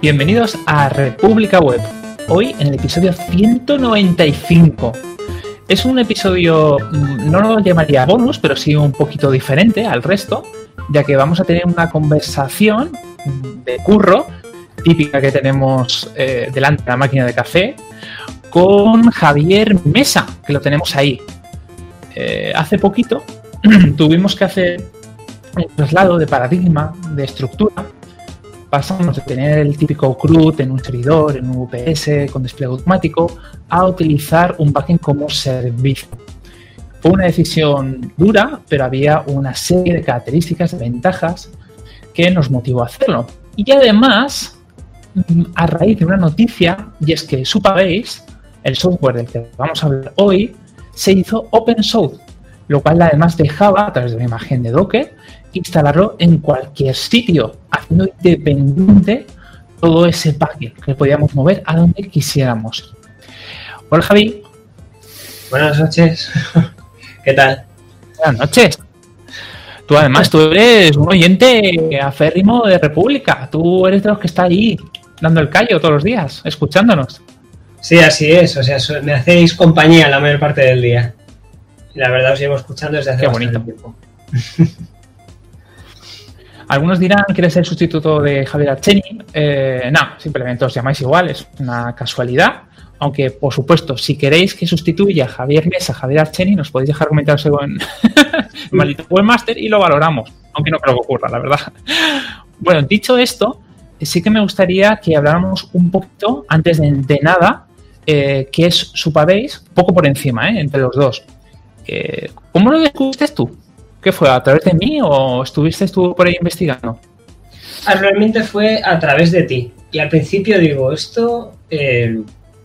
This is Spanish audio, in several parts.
Bienvenidos a República Web. Hoy en el episodio 195. Es un episodio, mm, no lo llamaría bonus, pero sí un poquito diferente al resto, ya que vamos a tener una conversación de curro típica que tenemos eh, delante de la máquina de café con Javier Mesa, que lo tenemos ahí. Eh, hace poquito tuvimos que hacer un traslado de paradigma, de estructura. Pasamos de tener el típico CRUD en un servidor, en un UPS con despliegue automático, a utilizar un backend como servicio. Fue una decisión dura, pero había una serie de características, de ventajas que nos motivó a hacerlo. Y además, a raíz de una noticia, y es que Supabase, el software del que vamos a hablar hoy, se hizo open source, lo cual además dejaba, a través de una imagen de Docker, instalarlo en cualquier sitio, haciendo independiente todo ese paquete que podíamos mover a donde quisiéramos. Hola Javi. Buenas noches. ¿Qué tal? Buenas noches. Tú además, tú eres un oyente aférrimo de República. Tú eres de los que está ahí dando el callo todos los días, escuchándonos. Sí, así es. O sea, me hacéis compañía la mayor parte del día. Y la verdad os llevo escuchando desde hace Qué bonito. tiempo. Algunos dirán que eres el sustituto de Javier Archeni. Eh, no, simplemente os llamáis igual, es una casualidad. Aunque, por supuesto, si queréis que sustituya a Javier Mesa, Javier Archeni, nos podéis dejar comentarios en Maldito Webmaster y lo valoramos. Aunque no creo que ocurra, la verdad. Bueno, dicho esto, sí que me gustaría que habláramos un poquito, antes de, nada, eh, qué es Supabase, poco por encima, ¿eh? entre los dos. Eh, ¿Cómo lo descubriste tú? ¿Qué fue? ¿A través de mí o estuviste tú por ahí investigando? Ah, realmente fue a través de ti. Y al principio digo, ¿esto eh,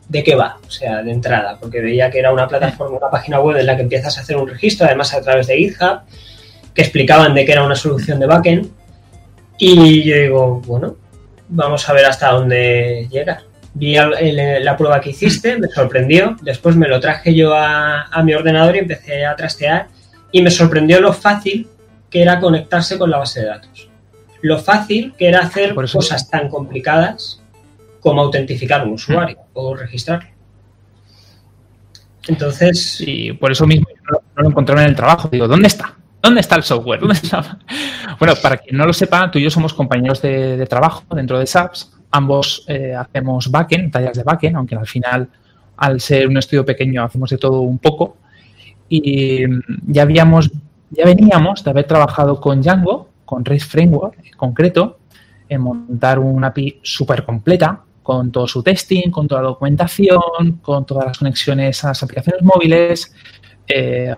de qué va? O sea, de entrada, porque veía que era una plataforma, una página web en la que empiezas a hacer un registro, además a través de GitHub, que explicaban de que era una solución de backend. Y yo digo, bueno, vamos a ver hasta dónde llega. Vi la prueba que hiciste, me sorprendió, después me lo traje yo a mi ordenador y empecé a trastear y me sorprendió lo fácil que era conectarse con la base de datos. Lo fácil que era hacer cosas tan complicadas como autentificar un usuario o registrarlo. Entonces. Y por eso mismo no, lo encontré en el trabajo. Digo, ¿dónde está? ¿Dónde está el software? Bueno, para quien no lo sepa, tú y yo somos compañeros de, trabajo dentro de SAPS. Ambos eh, hacemos backend, tallas de backend, aunque al final, al ser un estudio pequeño, hacemos de todo un poco y ya habíamos, ya veníamos de haber trabajado con Django, con REST Framework en concreto, en montar una API súper completa con todo su testing, con toda la documentación, con todas las conexiones a las aplicaciones móviles. Eh,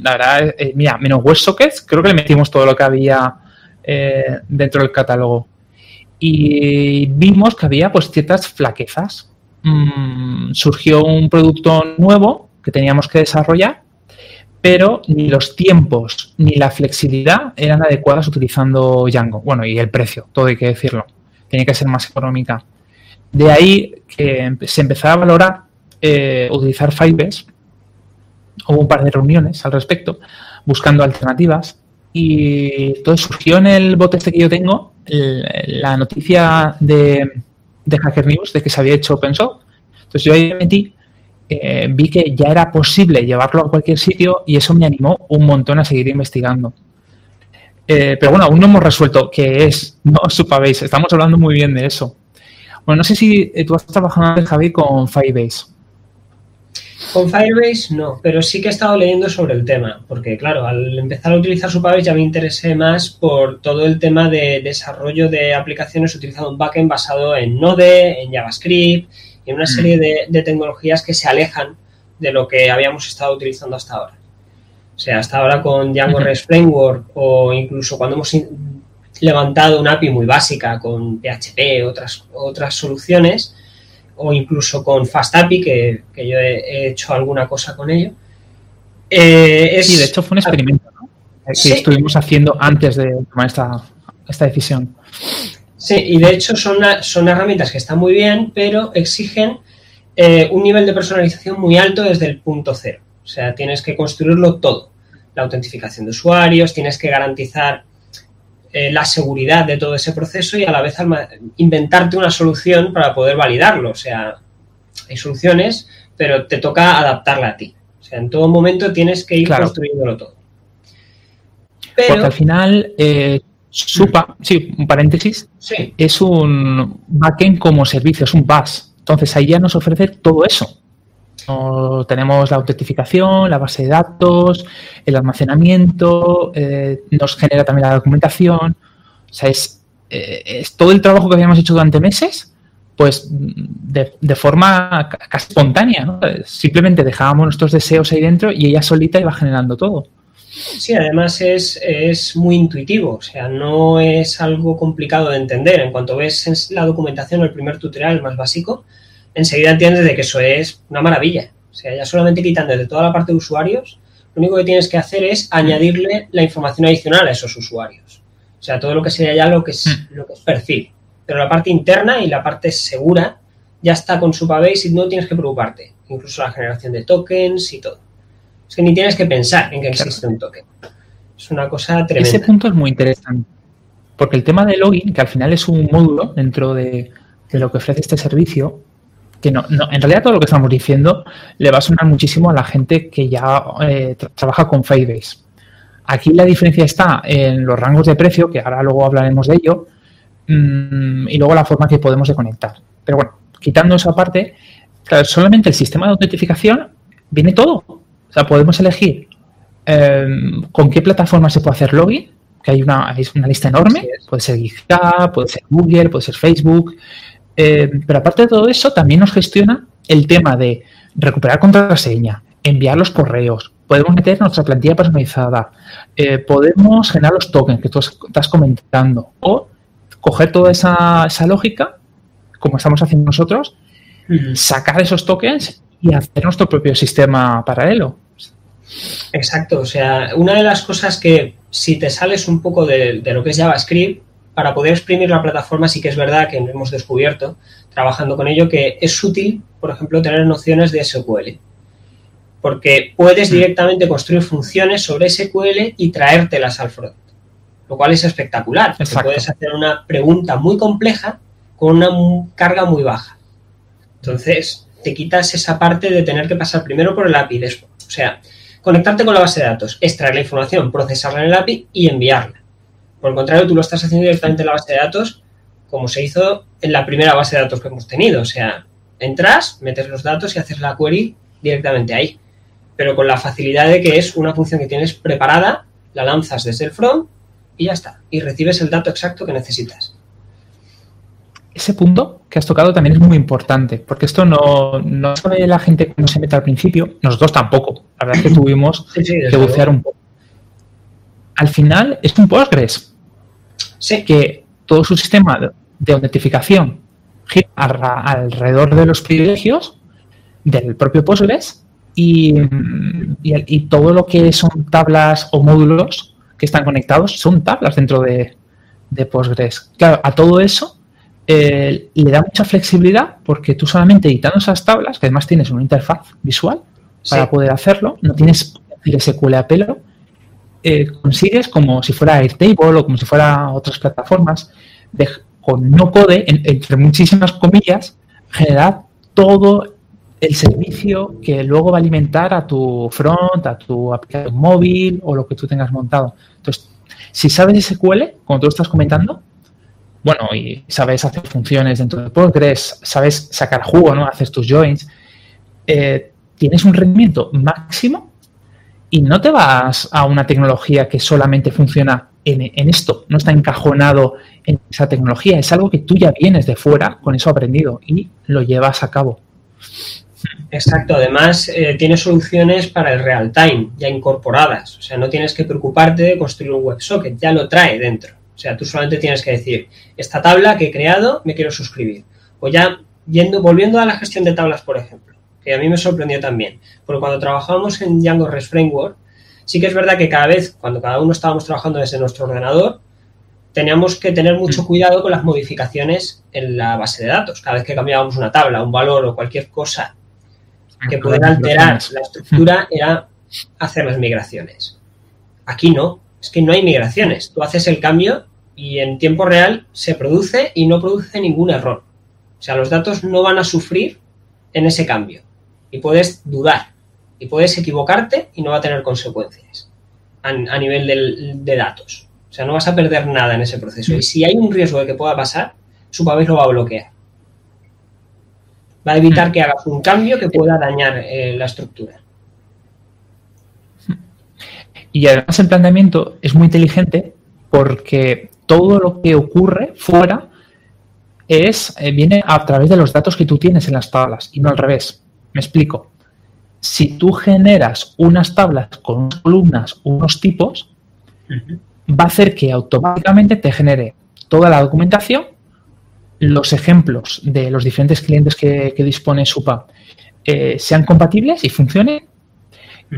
la verdad, eh, mira, menos WebSockets, creo que le metimos todo lo que había eh, dentro del catálogo. Y vimos que había pues ciertas flaquezas. Mm, surgió un producto nuevo que teníamos que desarrollar, pero ni los tiempos ni la flexibilidad eran adecuadas utilizando Django. Bueno, y el precio, todo hay que decirlo. Tenía que ser más económica. De ahí que se empezaba a valorar eh, utilizar Firebase. Hubo un par de reuniones al respecto, buscando alternativas. Y todo surgió en el bote este que yo tengo, la noticia de, de Hacker News de que se había hecho open source. Entonces yo ahí metí eh, vi que ya era posible llevarlo a cualquier sitio y eso me animó un montón a seguir investigando. Eh, pero bueno, aún no hemos resuelto qué es no Supabase. Estamos hablando muy bien de eso. Bueno, no sé si eh, tú has trabajado Javi, con Firebase. Con Firebase no, pero sí que he estado leyendo sobre el tema, porque claro, al empezar a utilizar Supabase ya me interesé más por todo el tema de desarrollo de aplicaciones utilizando un backend basado en Node, en JavaScript y una serie mm. de, tecnologías que se alejan de lo que habíamos estado utilizando hasta ahora. O sea, hasta ahora con Django REST Framework o incluso cuando hemos levantado una API muy básica con PHP, otras, otras soluciones, o incluso con FastAPI, que, que yo he, hecho alguna cosa con ello. Eh, sí, de hecho fue un experimento ¿no? que estuvimos haciendo antes de tomar esta, esta decisión. Sí, y de hecho son, son herramientas que están muy bien, pero exigen eh, un nivel de personalización muy alto desde el punto cero. O sea, tienes que construirlo todo. La autentificación de usuarios, tienes que garantizar eh, la seguridad de todo ese proceso y a la vez inventarte una solución para poder validarlo. O sea, hay soluciones, pero te toca adaptarla a ti. O sea, en todo momento tienes que ir construyéndolo todo. Porque al final, eh, Supa, sí, un paréntesis, es un backend como servicio, es un bus. Entonces ahí ya nos ofrece todo eso. tenemos la autentificación, la base de datos, el almacenamiento, eh, nos genera también la documentación. O sea, es, eh, es, todo el trabajo que habíamos hecho durante meses, pues de, de forma casi espontánea. Simplemente dejábamos nuestros deseos ahí dentro y ella solita iba generando todo. Sí, además es, muy intuitivo, o sea, no es algo complicado de entender. En cuanto ves la documentación, el primer tutorial, más básico, enseguida entiendes de que eso es una maravilla. O sea, ya solamente quitando de toda la parte de usuarios, lo único que tienes que hacer es añadirle la información adicional a esos usuarios. O sea, todo lo que sería ya lo que es, hmm. lo que es perfil. Pero la parte interna y la parte segura ya está con Supabase y no tienes que preocuparte. Incluso la generación de tokens y todo. Es que ni tienes que pensar en que existe un token. Es una cosa tremenda. Ese punto es muy interesante. Porque el tema de login, que al final es un módulo dentro de, lo que ofrece este servicio, que no, en realidad todo lo que estamos diciendo le va a sonar muchísimo a la gente que ya eh, trabaja con Firebase. Aquí la diferencia está en los rangos de precio, que ahora luego hablaremos de ello, mm, y luego la forma que podemos de conectar. Pero bueno, quitando esa parte, solamente el sistema de autentificación viene todo. O sea, podemos elegir em, con qué plataforma se puede hacer login, que hay una, una lista enorme, puede ser GitHub, puede ser Google, puede ser Facebook, em, pero aparte de todo eso, también nos gestiona el tema de recuperar contraseña, enviar los correos, podemos meter nuestra plantilla personalizada, eh, podemos generar los tokens que tú estás comentando, o coger toda esa, esa lógica, como estamos haciendo nosotros, sacar esos tokens y hacer nuestro propio sistema paralelo. Exacto, o sea, una de las cosas que si te sales un poco de, lo que es JavaScript, para poder exprimir la plataforma sí que es verdad que hemos descubierto, trabajando con ello, que es útil, por ejemplo, tener nociones de SQL. Porque puedes mm. directamente construir funciones sobre SQL y traértelas al front. Lo cual es espectacular. Puedes hacer una pregunta muy compleja con una carga muy baja. Entonces, te quitas esa parte de tener que pasar primero por el API. O sea, conectarte con la base de datos, extraer la información, procesarla en el API y enviarla. Por el contrario, tú lo estás haciendo directamente en la base de datos como se hizo en la primera base de datos que hemos tenido. O sea, entras, metes los datos y haces la query directamente ahí. Pero con la facilidad de que es una función que tienes preparada, la lanzas desde el front y ya está. Y recibes el dato exacto que necesitas ese punto que has tocado también es muy importante, porque esto no, no sabe la gente cómo se mete al principio, nosotros tampoco. La verdad es que tuvimos que bucear un poco. Al final es un Postgres. Sé que todo su sistema de autentificación gira alrededor de los privilegios del propio Postgres y, y, todo lo que son tablas o módulos que están conectados son tablas dentro de, de Postgres. Claro, a todo eso eh, le da mucha flexibilidad porque tú solamente editando esas tablas, que además tienes una interfaz visual para poder hacerlo, no tienes que SQL a pelo, eh, consigues como si fuera Airtable o como si fuera otras plataformas, con no code, entre muchísimas comillas, generar todo el servicio que luego va a alimentar a tu front, a tu aplicación móvil o lo que tú tengas montado. Entonces, si sabes SQL, como tú estás comentando, bueno, y sabes hacer funciones dentro de Postgres, sabes sacar jugo, ¿no? Haces tus joins, eh, tienes un rendimiento máximo y no te vas a una tecnología que solamente funciona en, esto, no está encajonado en esa tecnología, es algo que tú ya vienes de fuera con eso aprendido y lo llevas a cabo. Exacto, además eh, tiene soluciones para el real time ya incorporadas, o sea, no tienes que preocuparte de construir un WebSocket, ya lo trae dentro. O sea, tú solamente tienes que decir, esta tabla que he creado, me quiero suscribir. O ya, yendo, volviendo a la gestión de tablas, por ejemplo, que a mí me sorprendió también. Porque cuando trabajamos en Django REST Framework, sí que es verdad que cada vez, cuando cada uno estábamos trabajando desde nuestro ordenador, teníamos que tener mucho cuidado con las modificaciones en la base de datos. Cada vez que cambiábamos una tabla, un valor o cualquier cosa que pudiera alterar la estructura, era hacer las migraciones. Aquí no, es que no hay migraciones. Tú haces el cambio y en tiempo real se produce y no produce ningún error. O sea, los datos no van a sufrir en ese cambio y puedes dudar y puedes equivocarte y no va a tener consecuencias a, nivel de datos. O sea, no vas a perder nada en ese proceso. Y si hay un riesgo de que pueda pasar, Supabase lo va a bloquear. Va a evitar mm. que hagas un cambio que pueda dañar eh, la estructura. Y además el planteamiento es muy inteligente porque todo lo que ocurre fuera es eh, viene a través de los datos que tú tienes en las tablas y no al revés. Me explico. Si tú generas unas tablas con unas columnas, unos tipos, va a hacer que automáticamente te genere toda la documentación, los ejemplos de los diferentes clientes que, dispone SUPA eh, sean compatibles y funcionen.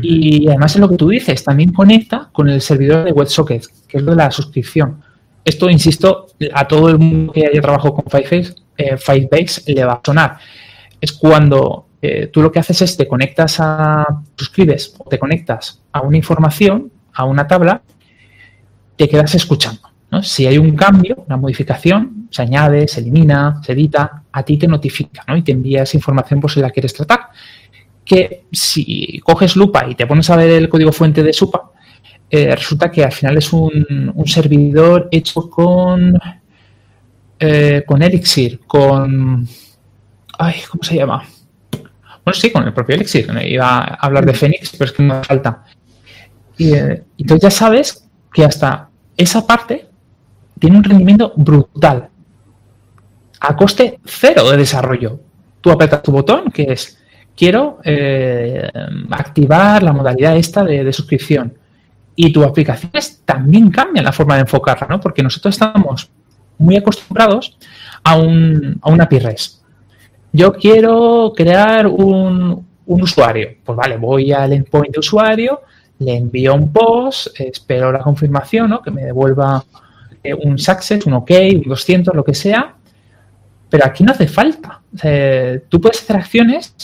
Y además es lo que tú dices, también conecta con el servidor de WebSocket, que es lo de la suscripción. Esto, insisto, a todo el mundo que haya trabajado con Firebase, eh, Firebase le va a sonar. Es cuando eh, tú lo que haces es te conectas a, suscribes o te conectas a una información, a una tabla, te quedas escuchando. Si hay un cambio, una modificación, se añade, se elimina, se edita, a ti te notifica ¿no? y te envía esa información por si la quieres tratar. Que si coges lupa y te pones a ver el código fuente de Supa, eh, resulta que al final es un, servidor hecho con, eh, con Elixir, con... Ay, ¿cómo se llama? Bueno, sí, con el propio Elixir. Iba a hablar de Phoenix, pero es que me falta. Y, eh, entonces ya sabes que hasta esa parte tiene un rendimiento brutal. A coste cero de desarrollo. Tú apretas tu botón, que es quiero activar la modalidad esta de suscripción y tus aplicaciones también cambian la forma de enfocarla, ¿no? Porque nosotros estamos muy acostumbrados a un, a una API REST. Yo quiero crear un, usuario. Pues vale, voy al endpoint de usuario, le envío un post, espero la confirmación, ¿no? Que me devuelva eh, un success, un OK, un 200, lo que sea. Pero aquí no hace falta. tú puedes hacer acciones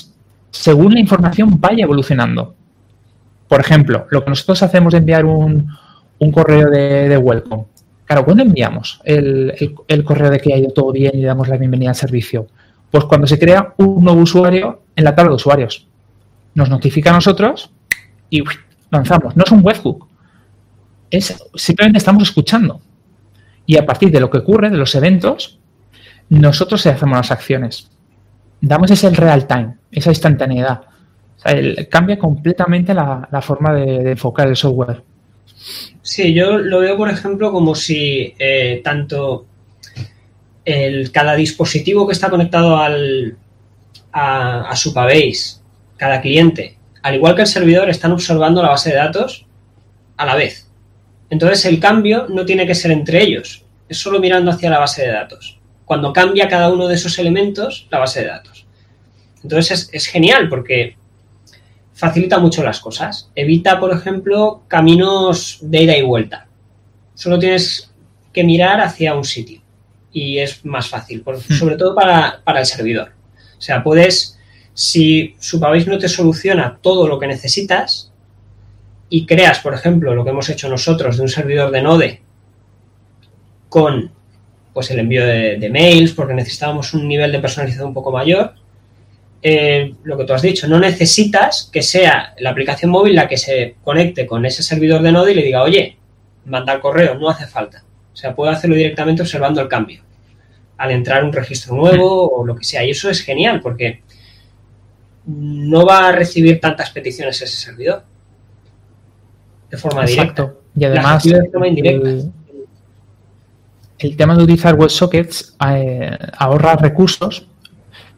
según la información vaya evolucionando. Por ejemplo, lo que nosotros hacemos de enviar un, correo de, welcome. Claro, ¿cuándo enviamos el, correo de que ha ido todo bien y damos la bienvenida al servicio? Pues cuando se crea un nuevo usuario en la tabla de usuarios. Nos notifica a nosotros y lanzamos. No es un webhook. Simplemente estamos escuchando. Y a partir de lo que ocurre, de los eventos, nosotros hacemos las acciones. Damos ese real time, esa instantaneidad cambia completamente la, forma de, enfocar el software. Sí, yo lo veo, por ejemplo, como si eh, tanto el, cada dispositivo que está conectado al, a, a Supabase, cada cliente, al igual que el servidor, están observando la base de datos a la vez. Entonces el cambio no tiene que ser entre ellos, es solo mirando hacia la base de datos. Cuando cambia cada uno de esos elementos, la base de datos. Entonces es genial porque facilita mucho las cosas. Evita, por ejemplo, caminos de ida y vuelta. Solo tienes que mirar hacia un sitio y es más fácil, hmm. sobre todo para, el servidor. O sea, puedes, si Supabase no te soluciona todo lo que necesitas y creas, por ejemplo, lo que hemos hecho nosotros de un servidor de Node con pues el envío de, de mails porque necesitábamos un nivel de personalización un poco mayor, eh, lo que tú has dicho, no necesitas que sea la aplicación móvil la que se conecte con ese servidor de Node y le diga, oye, mandar correo, no hace falta. O sea, puedo hacerlo directamente observando el cambio. Al entrar un registro nuevo o lo que sea. Y eso es genial porque no va a recibir tantas peticiones ese servidor. De forma directa. Y además, El, el, tema de utilizar WebSockets eh, ahorra recursos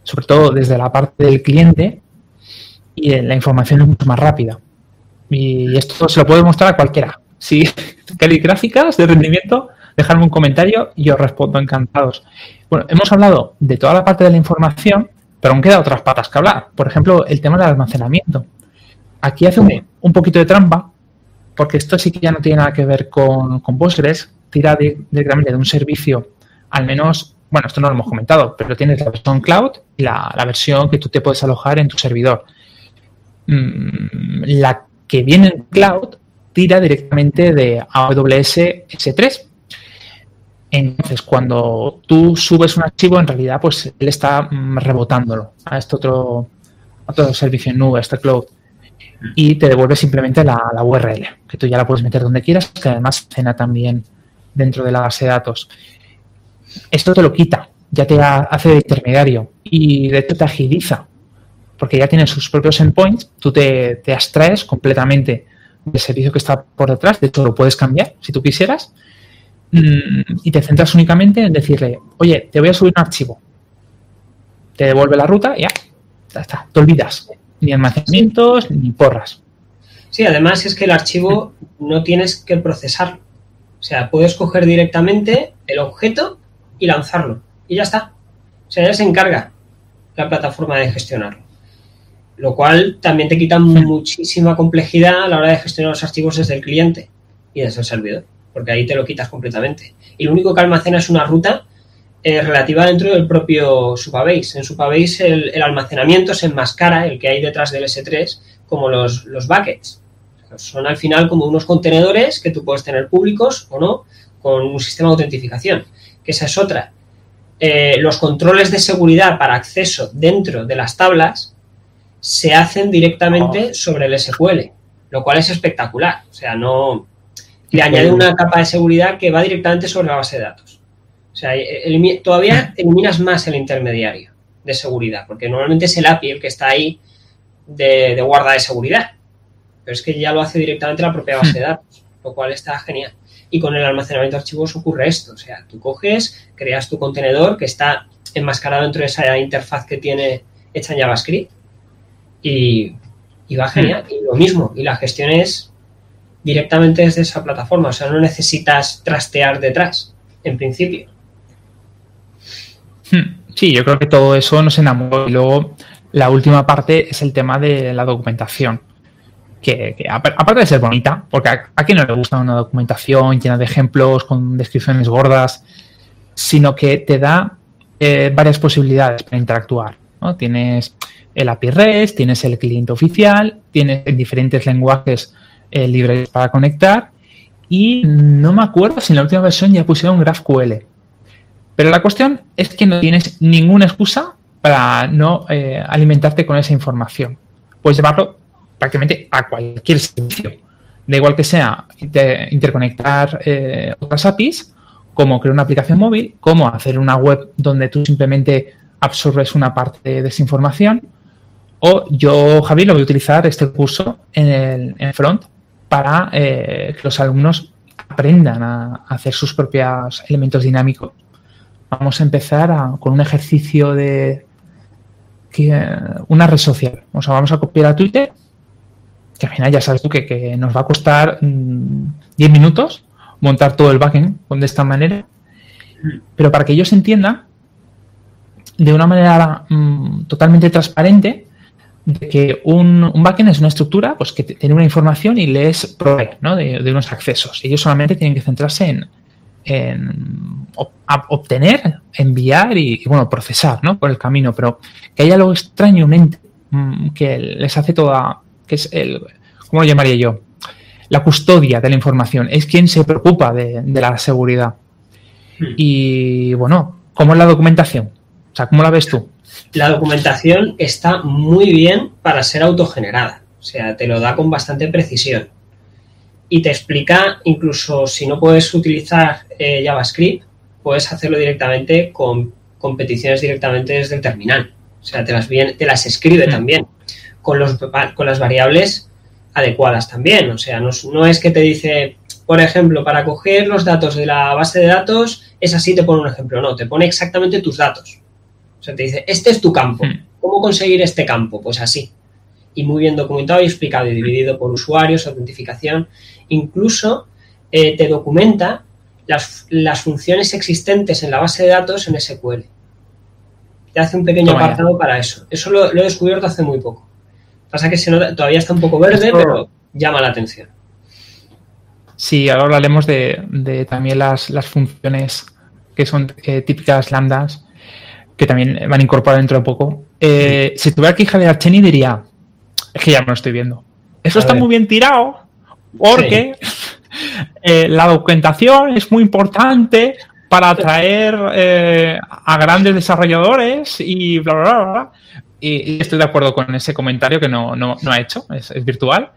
sobre todo desde la parte del cliente, y la información es mucho más rápida. Y esto se lo puedo mostrar a cualquiera. Si queréis gráficas de rendimiento, dejadme un comentario y os respondo encantados. Bueno, hemos hablado de toda la parte de la información, pero aún quedan otras patas que hablar. Por ejemplo, el tema del almacenamiento. Aquí hace un, poquito de trampa, porque esto sí que ya no tiene nada que ver con, con Postgres, tira directamente de un servicio, al menos bueno, esto no lo hemos comentado, pero tienes la versión cloud y la, versión que tú te puedes alojar en tu servidor. Mm, la que viene en cloud tira directamente de AWS S3. Entonces, cuando tú subes un archivo, en realidad, pues él está mm, rebotándolo a este otro, otro servicio en nube, a este cloud. Y te devuelve simplemente la, URL, que tú ya la puedes meter donde quieras, que además cena también dentro de la base de datos. Esto te lo quita, ya te hace de intermediario y de hecho te agiliza, porque ya tienes sus propios endpoints, tú te, te abstraes completamente del servicio que está por detrás, de hecho lo puedes cambiar si tú quisieras, mm, y te centras únicamente en decirle, oye, te voy a subir un archivo, te devuelve la ruta y ya, ya está, te olvidas, ni almacenamientos ni porras. Sí, además es que el archivo no tienes que procesarlo. O sea, puedes coger directamente el objeto y lanzarlo. Y ya está. O sea, ya se encarga la plataforma de gestionarlo. Lo cual también te quita muchísima complejidad a la hora de gestionar los archivos desde el cliente y desde el servidor. Porque ahí te lo quitas completamente. Y lo único que almacena es una ruta eh, relativa dentro del propio Supabase. En Supabase el, el, almacenamiento se enmascara, el que hay detrás del S3, como los, los buckets. Son al final como unos contenedores que tú puedes tener públicos o no, con un sistema de autentificación, que esa es otra. Eh, los controles de seguridad para acceso dentro de las tablas se hacen directamente oh. sobre el SQL, lo cual es espectacular. O sea, no le añade una capa de seguridad que va directamente sobre la base de datos. O sea, elim todavía eliminas más el intermediario de seguridad, porque normalmente es el API el que está ahí de, de guarda de seguridad pero es que ya lo hace directamente la propia base de datos, lo cual está genial. Y con el almacenamiento de archivos ocurre esto, o sea, tú coges, creas tu contenedor que está enmascarado dentro de esa interfaz que tiene hecha en JavaScript y, y va genial. Y lo mismo, y la gestión es directamente desde esa plataforma, o sea, no necesitas trastear detrás, en principio. Sí, yo creo que todo eso nos enamora. Y luego la última parte es el tema de la documentación que, aparte de ser bonita, porque a, a quien no le gusta una documentación llena de ejemplos con descripciones gordas, sino que te da eh, varias posibilidades para interactuar. ¿no? Tienes el API REST, tienes el cliente oficial, tienes diferentes lenguajes eh, libres para conectar y no me acuerdo si en la última versión ya pusieron GraphQL. Pero la cuestión es que no tienes ninguna excusa para no eh, alimentarte con esa información. Puedes llevarlo prácticamente a cualquier servicio. Da igual que sea interconectar eh, otras APIs, como crear una aplicación móvil, como hacer una web donde tú simplemente absorbes una parte de esa información. O yo, Javi, lo voy a utilizar este curso en el front para eh, que los alumnos aprendan a, hacer sus propios elementos dinámicos. Vamos a empezar con un ejercicio de una red social. O sea, vamos a copiar a Twitter que al final ya sabes tú que, nos va a costar 10 mm, minutos montar todo el backend de esta manera. Pero para que ellos entiendan de una manera mm, totalmente transparente de que un, un, backend es una estructura pues que tiene una información y les provee ¿no? de, unos accesos. Ellos solamente tienen que centrarse en, en obtener, enviar y, bueno, procesar ¿no? por el camino. Pero que haya algo extraño, mm, que les hace toda, que es el, ¿cómo lo llamaría yo? La custodia de la información, es quien se preocupa de, de la seguridad. Hmm. Y bueno, ¿cómo es la documentación? O sea, ¿cómo la ves tú? La documentación está muy bien para ser autogenerada, o sea, te lo da con bastante precisión. Y te explica, incluso si no puedes utilizar eh, JavaScript, puedes hacerlo directamente con, con, peticiones directamente desde el terminal. O sea, te las, te las escribe hmm. también con, los, con las variables adecuadas también. O sea, no, no, es que te dice, por ejemplo, para coger los datos de la base de datos, es así, te pone un ejemplo. No, te pone exactamente tus datos. O sea, te dice, este es tu campo. Hmm. ¿Cómo conseguir este campo? Pues así. Y muy bien documentado y explicado y dividido por usuarios, autentificación. Incluso eh, te documenta las, las, funciones existentes en la base de datos en SQL. Te hace un pequeño Toma apartado ya. para eso. Eso lo, lo he descubierto hace muy poco. Pasa que se nota, todavía está un poco verde, Esto... pero llama la atención. Sí, ahora hablaremos de, de también las, las, funciones que son eh, típicas lambdas, que también van a incorporar dentro de poco. Eh, si tuviera aquí Javier Archeni diría, es que ya me lo estoy viendo. Eso a está ver. muy bien tirado, porque sí. eh, la documentación es muy importante, para atraer eh, a grandes desarrolladores y bla, bla, bla, bla. Y, estoy de acuerdo con ese comentario que no, ha hecho, es, virtual.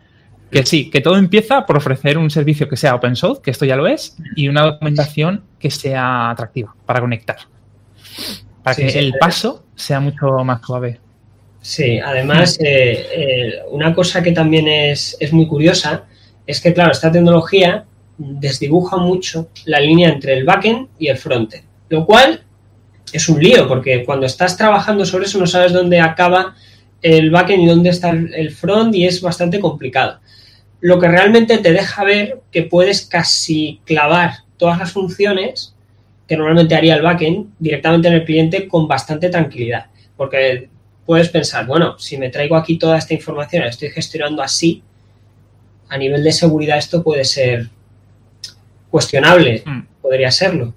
Que sí, que todo empieza por ofrecer un servicio que sea open source, que esto ya lo es, y una documentación que sea atractiva para conectar. Para que el paso sea mucho más suave. Sí, además, eh, eh, una cosa que también es, es muy curiosa es que, claro, esta tecnología desdibuja mucho la línea entre el backend y el frontend, lo cual es un lío, porque cuando estás trabajando sobre eso no sabes dónde acaba el backend y dónde está el front y es bastante complicado. Lo que realmente te deja ver que puedes casi clavar todas las funciones que normalmente haría el backend directamente en el cliente con bastante tranquilidad, porque puedes pensar, bueno, si me traigo aquí toda esta información, la estoy gestionando así, a nivel de seguridad esto puede ser cuestionable, mm. podría serlo.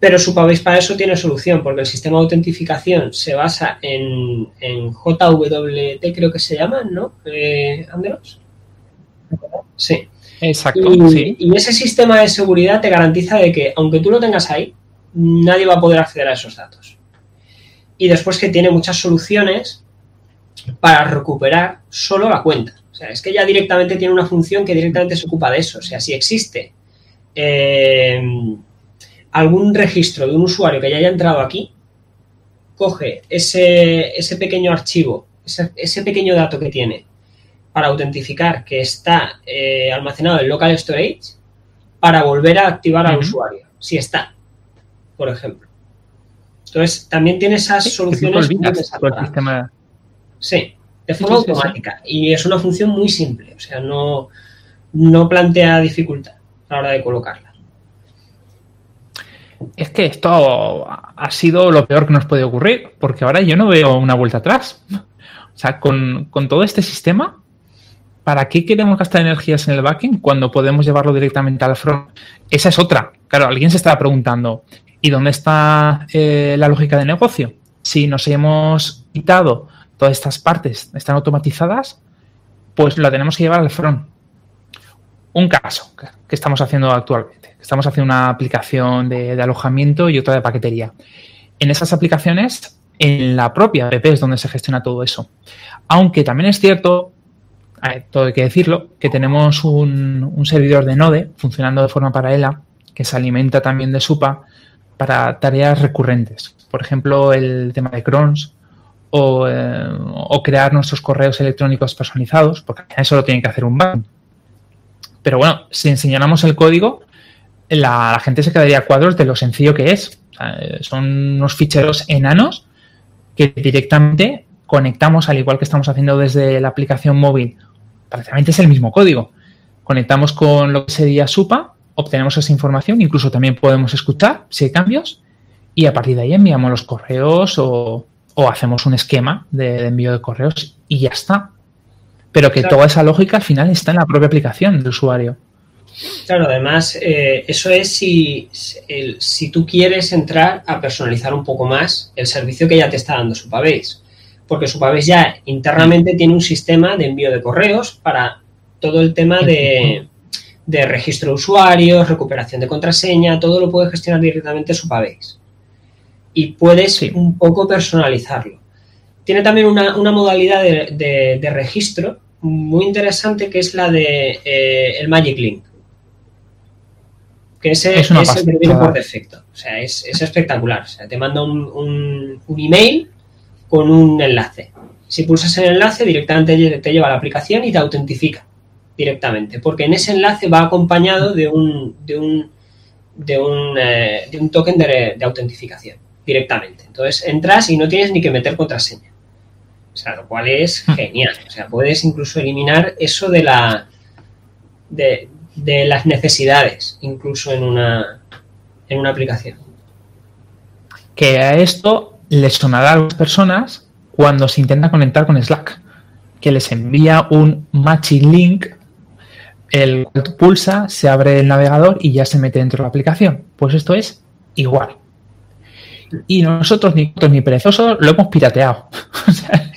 Pero Supabase para eso tiene solución, porque el sistema de autentificación se basa en, en JWT, creo que se llama, ¿no? Eh, Andros. Sí. Exacto. Y, y ese sistema de seguridad te garantiza de que, aunque tú lo tengas ahí, nadie va a poder acceder a esos datos. Y después que tiene muchas soluciones para recuperar solo la cuenta. O sea, es que ya directamente tiene una función que directamente se ocupa de eso. O sea, si existe eh, algún registro de un usuario que ya haya entrado aquí, coge ese, ese pequeño archivo, ese, pequeño dato que tiene para autentificar que está eh, almacenado en local storage para volver a activar al usuario, si está, por ejemplo. Entonces, también tiene esas soluciones Sí, de forma automática. Y es una función muy simple, o sea, no, no plantea dificultad a la hora de colocarla. Es que esto ha sido lo peor que nos puede ocurrir, porque ahora yo no veo una vuelta atrás. O sea, con, todo este sistema, ¿para qué queremos gastar energías en el backend cuando podemos llevarlo directamente al front? Esa es otra. Claro, alguien se estaba preguntando, ¿y dónde está eh, la lógica de negocio? Si nos hemos quitado todas estas partes, están automatizadas, pues la tenemos que llevar al front un caso que estamos haciendo actualmente. Estamos haciendo una aplicación de, alojamiento y otra de paquetería. En esas aplicaciones, en la propia app es donde se gestiona todo eso. Aunque también es cierto, todo hay que decirlo, que tenemos un, servidor de Node funcionando de forma paralela que se alimenta también de SUPA para tareas recurrentes. Por ejemplo, el tema de crons o, eh, o crear nuestros correos electrónicos personalizados, porque eso lo tiene que hacer un banco pero bueno, si enseñáramos el código, la, gente se quedaría a cuadros de lo sencillo que es. son unos ficheros enanos que directamente conectamos, al igual que estamos haciendo desde la aplicación móvil. Prácticamente es el mismo código. Conectamos con lo que sería SUPA, obtenemos esa información, incluso también podemos escuchar si hay cambios y a partir de ahí enviamos los correos o, hacemos un esquema de envío de correos y ya está pero que toda esa lógica al final está en la propia aplicación del usuario. Claro, además, eh, eso es si, si tú quieres entrar a personalizar un poco más el servicio que ya te está dando Supabase. Porque Supabase ya internamente tiene un sistema de envío de correos para todo el tema de, registro de usuarios, recuperación de contraseña, todo lo puede gestionar directamente Supabase. Y puedes un poco personalizarlo. Tiene también una, modalidad de, registro muy interesante que es la de eh, el Magic Link. Que ese es, el que viene por defecto. O sea, es, espectacular. O sea, te manda un, email con un enlace. Si pulsas el enlace, directamente te lleva a la aplicación y te autentifica directamente. Porque en ese enlace va acompañado de un, de un, de un, eh, de un token de, de autentificación directamente. Entonces entras y no tienes ni que meter contraseña. O sea, lo cual es hmm. genial. O sea, puedes incluso eliminar eso de la de, las necesidades, incluso en una, en una aplicación. Que a esto les sonará a las personas cuando se intenta conectar con Slack, que les envía un matching link, el pulsa, se abre el navegador y ya se mete dentro de la aplicación. Pues esto es igual. Y nosotros, ni, ni perezosos, lo hemos pirateado. o sea,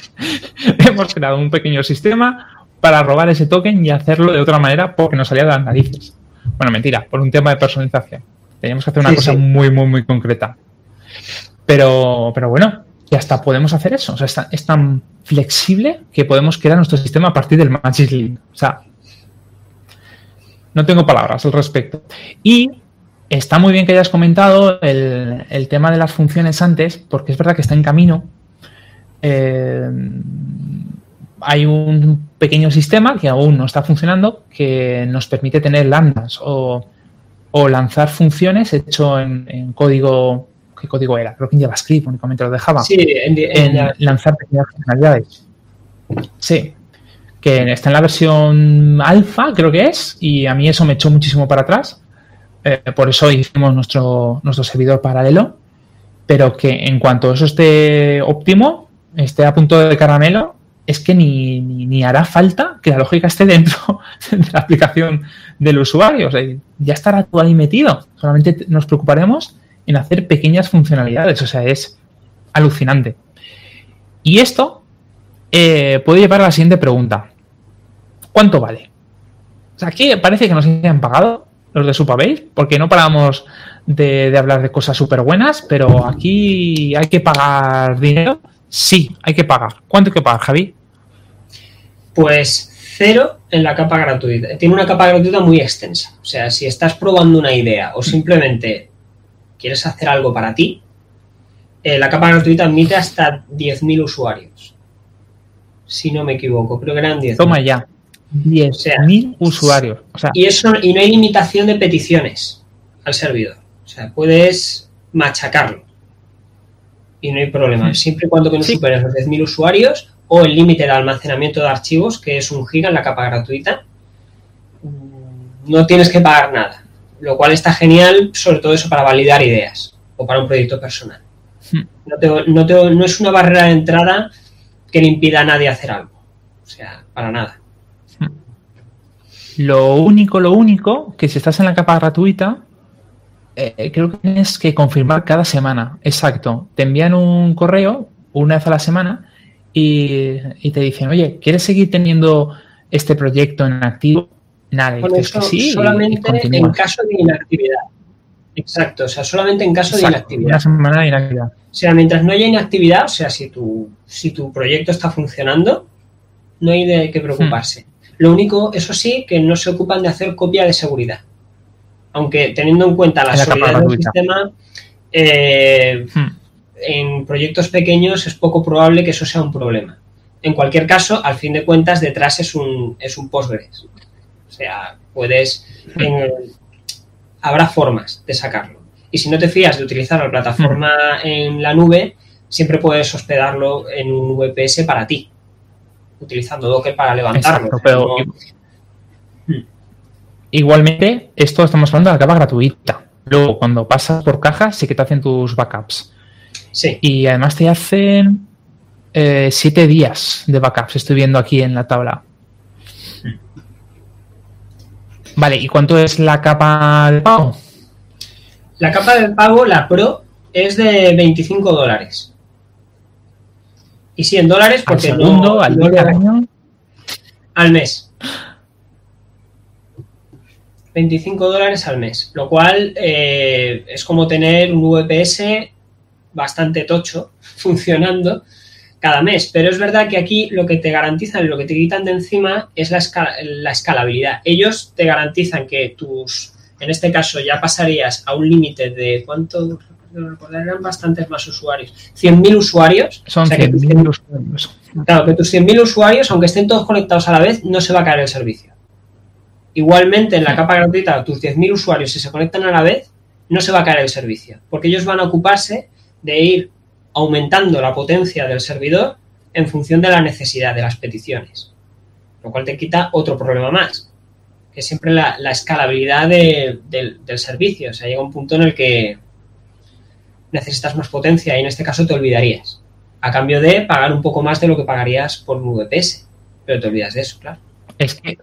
hemos creado un pequeño sistema para robar ese token y hacerlo de otra manera porque nos salía de las narices. Bueno, mentira, por un tema de personalización. Teníamos que hacer una cosa muy, muy, muy concreta. Pero, pero bueno, y hasta podemos hacer eso. O sea, es tan, flexible que podemos crear nuestro sistema a partir del Magic Link. O sea, no tengo palabras al respecto. Y está muy bien que hayas comentado el, tema de las funciones antes, porque es verdad que está en camino. Eh, hay un pequeño sistema que aún no está funcionando que nos permite tener lambdas o, lanzar funciones hecho en, código. ¿Qué código era? Creo que en JavaScript únicamente lo dejaba. Sí, en, lanzar pequeñas funcionalidades. Sí, que está en la versión alfa, creo que es, y a mí eso me echó muchísimo para atrás. Eh, por eso hicimos nuestro, nuestro servidor paralelo, pero que en cuanto eso esté óptimo, esté a punto de caramelo, es que ni, hará falta que la lógica esté dentro de la aplicación del usuario. O sea, ya estará todo ahí metido. Solamente nos preocuparemos en hacer pequeñas funcionalidades. O sea, es alucinante. Y esto eh, puede llevar a la siguiente pregunta. ¿Cuánto vale? O sea, aquí parece que nos hayan pagado los de Supabase, porque no paramos de, de hablar de cosas súper buenas, pero aquí hay que pagar dinero. Sí, hay que pagar. ¿Cuánto hay que pagar, Javi? Pues cero en la capa gratuita. Tiene una capa gratuita muy extensa. O sea, si estás probando una idea o simplemente quieres hacer algo para ti, eh, la capa gratuita admite hasta 10.000 usuarios. Si no me equivoco, creo que eran 10. Toma ya. 10.000 usuarios. y, eso, y no hay limitación de peticiones al servidor. O sea, puedes machacarlo. Y no hay problema. Siempre y cuando que no superes los 10.000 usuarios, o el límite de almacenamiento de archivos, que es un giga en la capa gratuita, no tienes que pagar nada. Lo cual está genial, sobre todo eso para validar ideas o para un proyecto personal. Hmm. No, es una barrera de entrada que le impida a nadie hacer algo. O sea, para nada. Hmm. Lo único, lo único, que si estás en la capa gratuita, eh, creo que tienes que confirmar cada semana. Exacto. Te envían un correo una vez a la semana y, te dicen, oye, ¿quieres seguir teniendo este proyecto en activo? Nada, sí, solamente en caso de inactividad. Exacto, o sea, solamente en caso de inactividad. Una semana de inactividad. O sea, mientras no haya inactividad, o sea, si tu, si tu proyecto está funcionando, no hay de qué preocuparse. Hmm. Lo único, eso sí, que no se ocupan de hacer copia de seguridad. Aunque teniendo en cuenta la, seguridad del sistema, eh, hmm en proyectos pequeños es poco probable que eso sea un problema. En cualquier caso, al fin de cuentas, detrás es un, es un Postgres. O sea, puedes. habrá formas de sacarlo. Y si no te fías de utilizar la plataforma en la nube, siempre puedes hospedarlo en un VPS para ti, utilizando Docker para levantarlo. pero hmm. Igualmente, esto estamos hablando de la capa gratuita. Luego, cuando pasas por caja, sí que te hacen tus backups. Sí. Y además te hacen eh, siete días de backups, estoy viendo aquí en la tabla. Vale, ¿y cuánto es la capa de pago? La capa de pago, la Pro, es de 25 dólares. Y 100 dólares porque al segundo, al, año. Al mes. 25 dólares al mes, lo cual eh, es como tener un VPS bastante tocho funcionando cada mes. Pero es verdad que aquí lo que te garantizan y lo que te quitan de encima es la, la escalabilidad. Ellos te garantizan que tus, en este caso ya pasarías a un límite de cuánto eran bastantes más usuarios. 100.000 usuarios. Son 100.000 usuarios. Claro, que tus 100.000 usuarios, aunque estén todos conectados a la vez, no se va a caer el servicio. Igualmente, en la capa gratuita, tus 10.000 usuarios, si se conectan a la vez, no se va a caer el servicio, porque ellos van a ocuparse de ir aumentando la potencia del servidor en función de la necesidad de las peticiones, lo cual te quita otro problema más, que es siempre la, escalabilidad del servicio. O sea, llega un punto en el que necesitas más potencia y en este caso te olvidarías, a cambio de pagar un poco más de lo que pagarías por un VPS, pero te olvidas de eso, claro. Es que,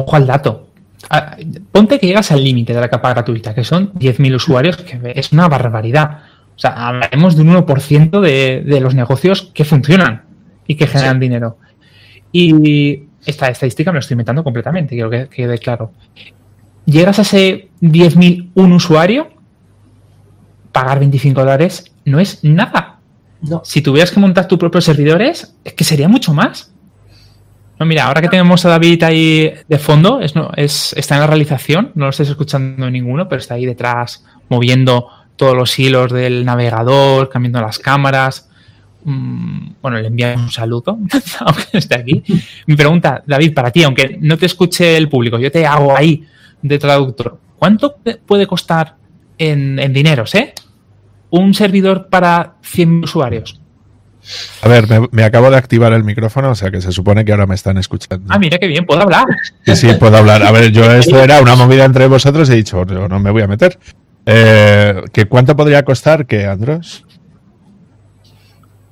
ojo al dato, ah, ponte que llegas al límite de la capa gratuita, que son 10.000 usuarios, que es una barbaridad. O sea, hablaremos de un 1% de, de los negocios que funcionan y que generan dinero. Y esta estadística me lo estoy inventando completamente, quiero que quede claro. Llegas a ese 10.001 usuario pagar 25 dólares no es nada. No. Si tuvieras que montar tus propios servidores, es que sería mucho más. No, mira, ahora que tenemos a David ahí de fondo, es, está en la realización, no lo estáis escuchando ninguno, pero está ahí detrás moviendo todos los hilos del navegador, cambiando las cámaras. Mm, bueno, le enviamos un saludo, aunque esté aquí. Mi pregunta, David, para ti, aunque no te escuche el público, yo te hago ahí de traductor. ¿Cuánto puede costar en, en dineros, eh? Un servidor para 100 usuarios. A ver, me, me, acabo de activar el micrófono, o sea que se supone que ahora me están escuchando. Ah, mira qué bien, puedo hablar. Sí, sí, puedo hablar. A ver, yo esto era una movida entre vosotros y he dicho, no, no me voy a meter. Eh, ¿que ¿Cuánto podría costar que Andros?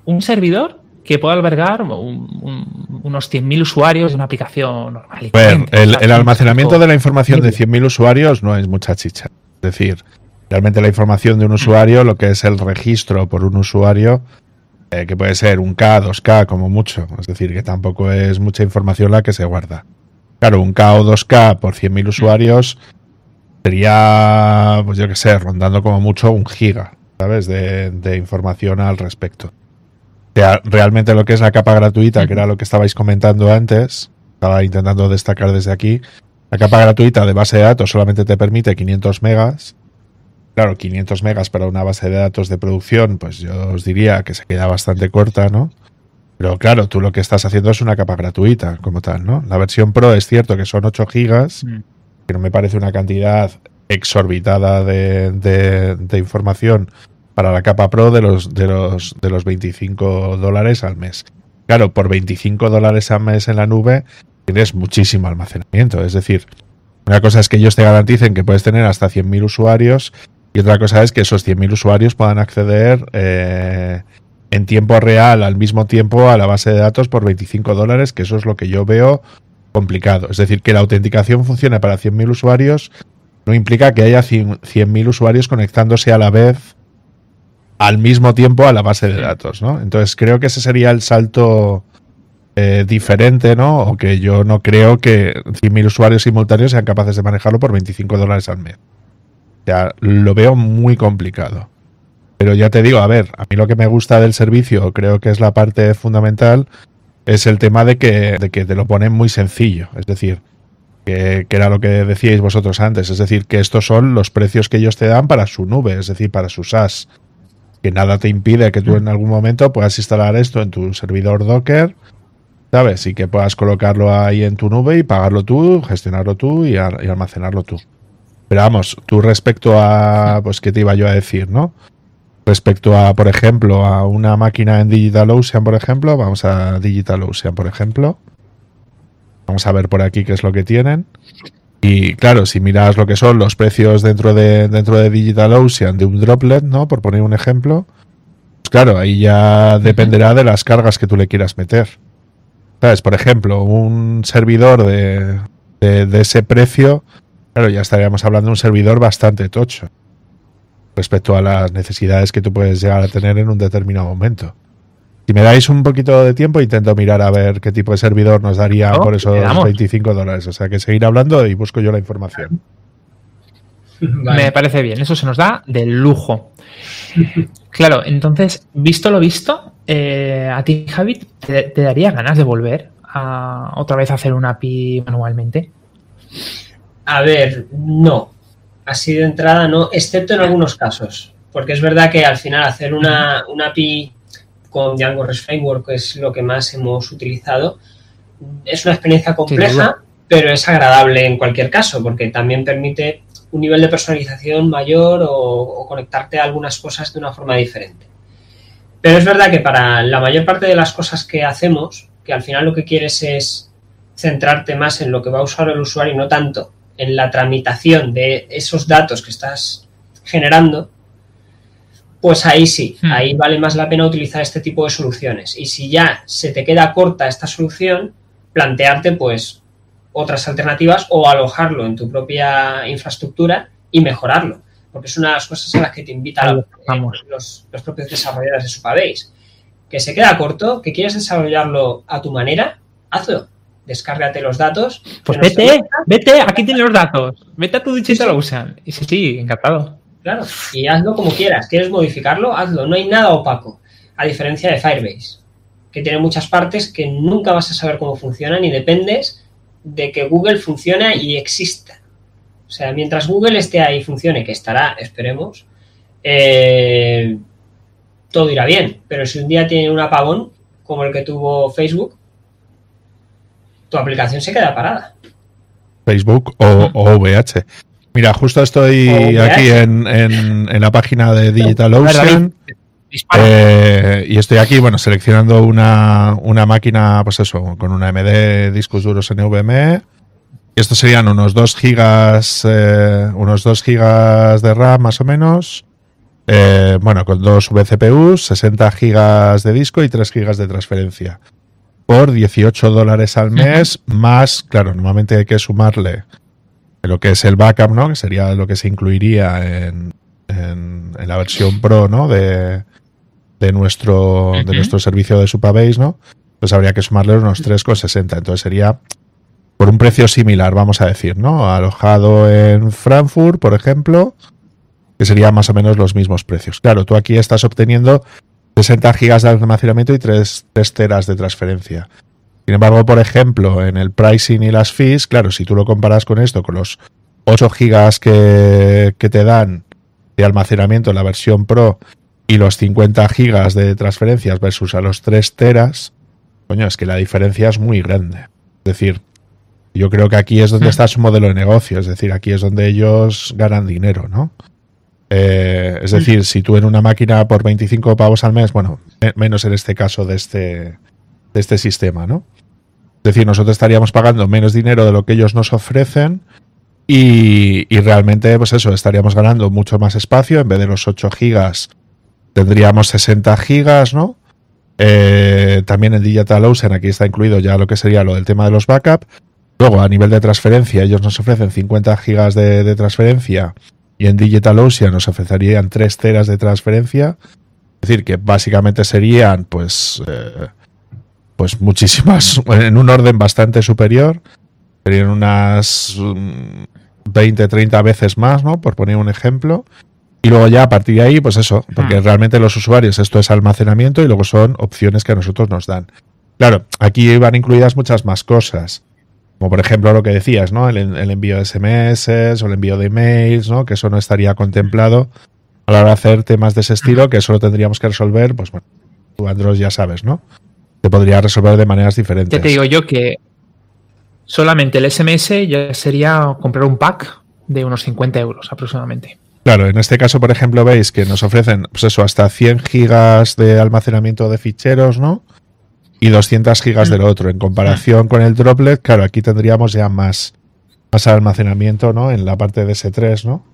Un servidor que pueda albergar un, un, unos 100.000 usuarios de una aplicación normal. Bueno, el, el, almacenamiento de la información de 100.000 usuarios no es mucha chicha. Es decir, realmente la información de un usuario, lo que es el registro por un usuario, eh, que puede ser un K, 2K como mucho. Es decir, que tampoco es mucha información la que se guarda. Claro, un K o 2K por 100.000 usuarios sería, pues yo qué sé, rondando como mucho un giga, ¿sabes? De, de información al respecto. O sea, realmente lo que es la capa gratuita, que era lo que estabais comentando antes, estaba intentando destacar desde aquí, la capa gratuita de base de datos solamente te permite 500 megas. Claro, 500 megas para una base de datos de producción, pues yo os diría que se queda bastante corta, ¿no? Pero claro, tú lo que estás haciendo es una capa gratuita, como tal, ¿no? La versión Pro es cierto que son 8 gigas, mm. que no me parece una cantidad exorbitada de, de, de, información para la capa Pro de los, de los, de los 25 dólares al mes. Claro, por 25 dólares al mes en la nube tienes muchísimo almacenamiento. Es decir, una cosa es que ellos te garanticen que puedes tener hasta 100.000 usuarios y otra cosa es que esos 100.000 usuarios puedan acceder eh, en tiempo real al mismo tiempo a la base de datos por 25 dólares, que eso es lo que yo veo complicado. Es decir, que la autenticación funcione para 100.000 usuarios no implica que haya 100.000 usuarios conectándose a la vez al mismo tiempo a la base de datos, ¿no? Entonces creo que ese sería el salto eh, diferente, ¿no? O que yo no creo que 100.000 usuarios simultáneos sean capaces de manejarlo por 25 dólares al mes. Sea, lo veo muy complicado. Pero ya te digo, a ver, a mí lo que me gusta del servicio, creo que es la parte fundamental, es el tema de que, de que te lo ponen muy sencillo. Es decir, que, que, era lo que decíais vosotros antes. Es decir, que estos son los precios que ellos te dan para su nube, es decir, para su SaaS que nada te impide que tú en algún momento puedas instalar esto en tu servidor Docker, ¿sabes? Y que puedas colocarlo ahí en tu nube y pagarlo tú, gestionarlo tú y almacenarlo tú. Pero vamos, tú respecto a, pues, ¿qué te iba yo a decir, no? Respecto a, por ejemplo, a una máquina en DigitalOcean, por ejemplo, vamos a DigitalOcean, por ejemplo. Vamos a ver por aquí qué es lo que tienen. Y claro, si miras lo que son los precios dentro de, dentro de DigitalOcean de un droplet, ¿no? Por poner un ejemplo, pues claro, ahí ya dependerá de las cargas que tú le quieras meter. ¿Sabes? Por ejemplo, un servidor de, de, de ese precio, claro, ya estaríamos hablando de un servidor bastante tocho respecto a las necesidades que tú puedes llegar a tener en un determinado momento. Si me dais un poquito de tiempo, intento mirar a ver qué tipo de servidor nos daría No, por esos quedamos. 25 dólares. O sea que seguir hablando y busco yo la información. Vale. Me parece bien, eso se nos da de lujo. Claro, entonces, visto lo visto, eh, a ti, Javi, te, te daría ganas de volver a otra vez a hacer un API manualmente. A ver, no. Así de entrada no, excepto en algunos casos. Porque es verdad que al final hacer una, una API con Django REST Framework, que es lo que más hemos utilizado, es una experiencia compleja, pero es agradable en cualquier caso, porque también permite un nivel de personalización mayor o, o conectarte a algunas cosas de una forma diferente. Pero es verdad que para la mayor parte de las cosas que hacemos, que al final lo que quieres es centrarte más en lo que va a usar el usuario y no tanto en la tramitación de esos datos que estás generando, pues ahí sí, Hmm. ahí vale más la pena utilizar este tipo de soluciones. Y si ya se te queda corta esta solución, plantearte pues otras alternativas o alojarlo en tu propia infraestructura y mejorarlo. Porque es una de las cosas a las que te invitan vamos. los, los propios desarrolladores de Supabase. Que se queda corto, que quieres desarrollarlo a tu manera, hazlo. Descárgate los datos. Pues vete, vete, aquí tienes los datos. Vete a tu Digital Ocean. Y sí, sí, encantado. Claro, y hazlo como quieras. ¿Quieres modificarlo? Hazlo. No hay nada opaco. A diferencia de Firebase, que tiene muchas partes que nunca vas a saber cómo funcionan y dependes de que Google funcione y exista. O sea, mientras Google esté ahí y funcione, que estará, esperemos, eh, todo irá bien. Pero si un día tiene un apagón, como el que tuvo Facebook, tu aplicación se queda parada. Facebook o, o VH. Mira, justo estoy aquí en, en- en la página de DigitalOcean Dispara. eh, y estoy aquí, bueno, seleccionando una, una máquina, pues eso, con una MD discos duros NVMe. Estos serían unos 2 gigas, eh, unos 2 gigas de RAM más o menos. Eh, bueno, con dos VCPUs, 60 gigas de disco y 3 gigas de transferencia. Por 18 dólares al mes, más, claro, normalmente hay que sumarle lo que es el backup, ¿no? Que sería lo que se incluiría en, en- en la versión Pro, ¿no? De, de nuestro, de nuestro servicio de Supabase, ¿no? Pues habría que sumarle unos 3,60. Entonces sería por un precio similar, vamos a decir, ¿no? Alojado en Frankfurt, por ejemplo, que serían más o menos los mismos precios. Claro, tú aquí estás obteniendo 60 gigas de almacenamiento y 3, teras de transferencia. Sin embargo, por ejemplo, en el pricing y las fees, claro, si tú lo comparas con esto, con los 8 gigas que, que te dan de almacenamiento en la versión Pro y los 50 gigas de transferencias versus a los 3 teras, coño, es que la diferencia es muy grande. Es decir, yo creo que aquí es donde Hmm. está su modelo de negocio, es decir, aquí es donde ellos ganan dinero, ¿no? Eh, es decir, si tú en una máquina por 25 pavos al mes, bueno, me- menos en este caso de este, de este sistema, ¿no? Es decir, nosotros estaríamos pagando menos dinero de lo que ellos nos ofrecen y, y realmente, pues eso, estaríamos ganando mucho más espacio. En vez de los 8 gigas, tendríamos 60 gigas, ¿no? Eh, también en DigitalOcean, aquí está incluido ya lo que sería lo del tema de los backup. Luego, a nivel de transferencia, ellos nos ofrecen 50 gigas de, de transferencia y en DigitalOcean nos ofrecerían 3 teras de transferencia. Es decir, que básicamente serían, pues, eh, pues muchísimas, en un orden bastante superior. Serían unas mm, 20, 30 veces más, ¿no? Por poner un ejemplo. Y luego ya a partir de ahí, pues eso, porque Hmm. realmente los usuarios esto es almacenamiento y luego son opciones que a nosotros nos dan. Claro, aquí van incluidas muchas más cosas. Como por ejemplo lo que decías, ¿no? El, el envío de SMS o el envío de emails, ¿no? Que eso no estaría contemplado a la hora de hacer temas de ese estilo, que eso lo tendríamos que resolver, pues bueno, tú Android ya sabes, ¿no? Se podría resolver de maneras diferentes. Ya te digo yo que solamente el SMS ya sería comprar un pack de unos 50 euros aproximadamente. Claro, en este caso, por ejemplo, veis que nos ofrecen, pues eso, hasta 100 gigas de almacenamiento de ficheros, ¿no? Y 200 gigas del otro. En comparación con el droplet, claro, aquí tendríamos ya más, más almacenamiento, ¿no? En la parte de S3, ¿no?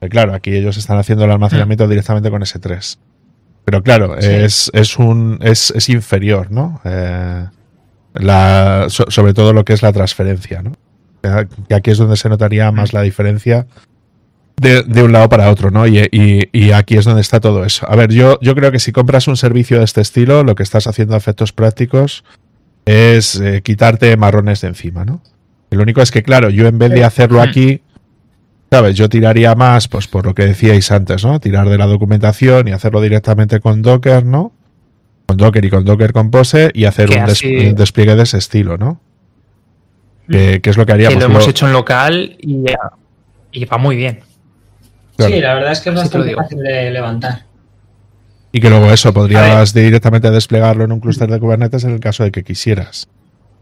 Eh, claro, aquí ellos están haciendo el almacenamiento directamente con S3. Pero claro, Sí. es, es un es, es inferior, ¿no? Eh, la, so- sobre todo lo que es la transferencia, ¿no? Que- Que aquí es donde se notaría más la diferencia de, de un lado para otro, ¿no? Y, y- y aquí es donde está todo eso. A ver, yo, yo creo que si compras un servicio de este estilo, lo que estás haciendo a efectos prácticos es eh, quitarte marrones de encima, ¿no? Y lo único es que, claro, yo en vez de hacerlo aquí, ¿sabes? Yo tiraría más, pues por lo que decíais antes, ¿no? Tirar de la documentación y hacerlo directamente con Docker, ¿no? Con Docker y con Docker Compose y hacer un, des- así- un despliegue de ese estilo, ¿no? Que, que es lo que Que haríamos. lo hemos hecho en local y, y va muy bien. Claro. Sí, la verdad es que es bastante fácil de levantar. Y que luego eso podrías directamente desplegarlo en un clúster de Kubernetes en el caso de que quisieras.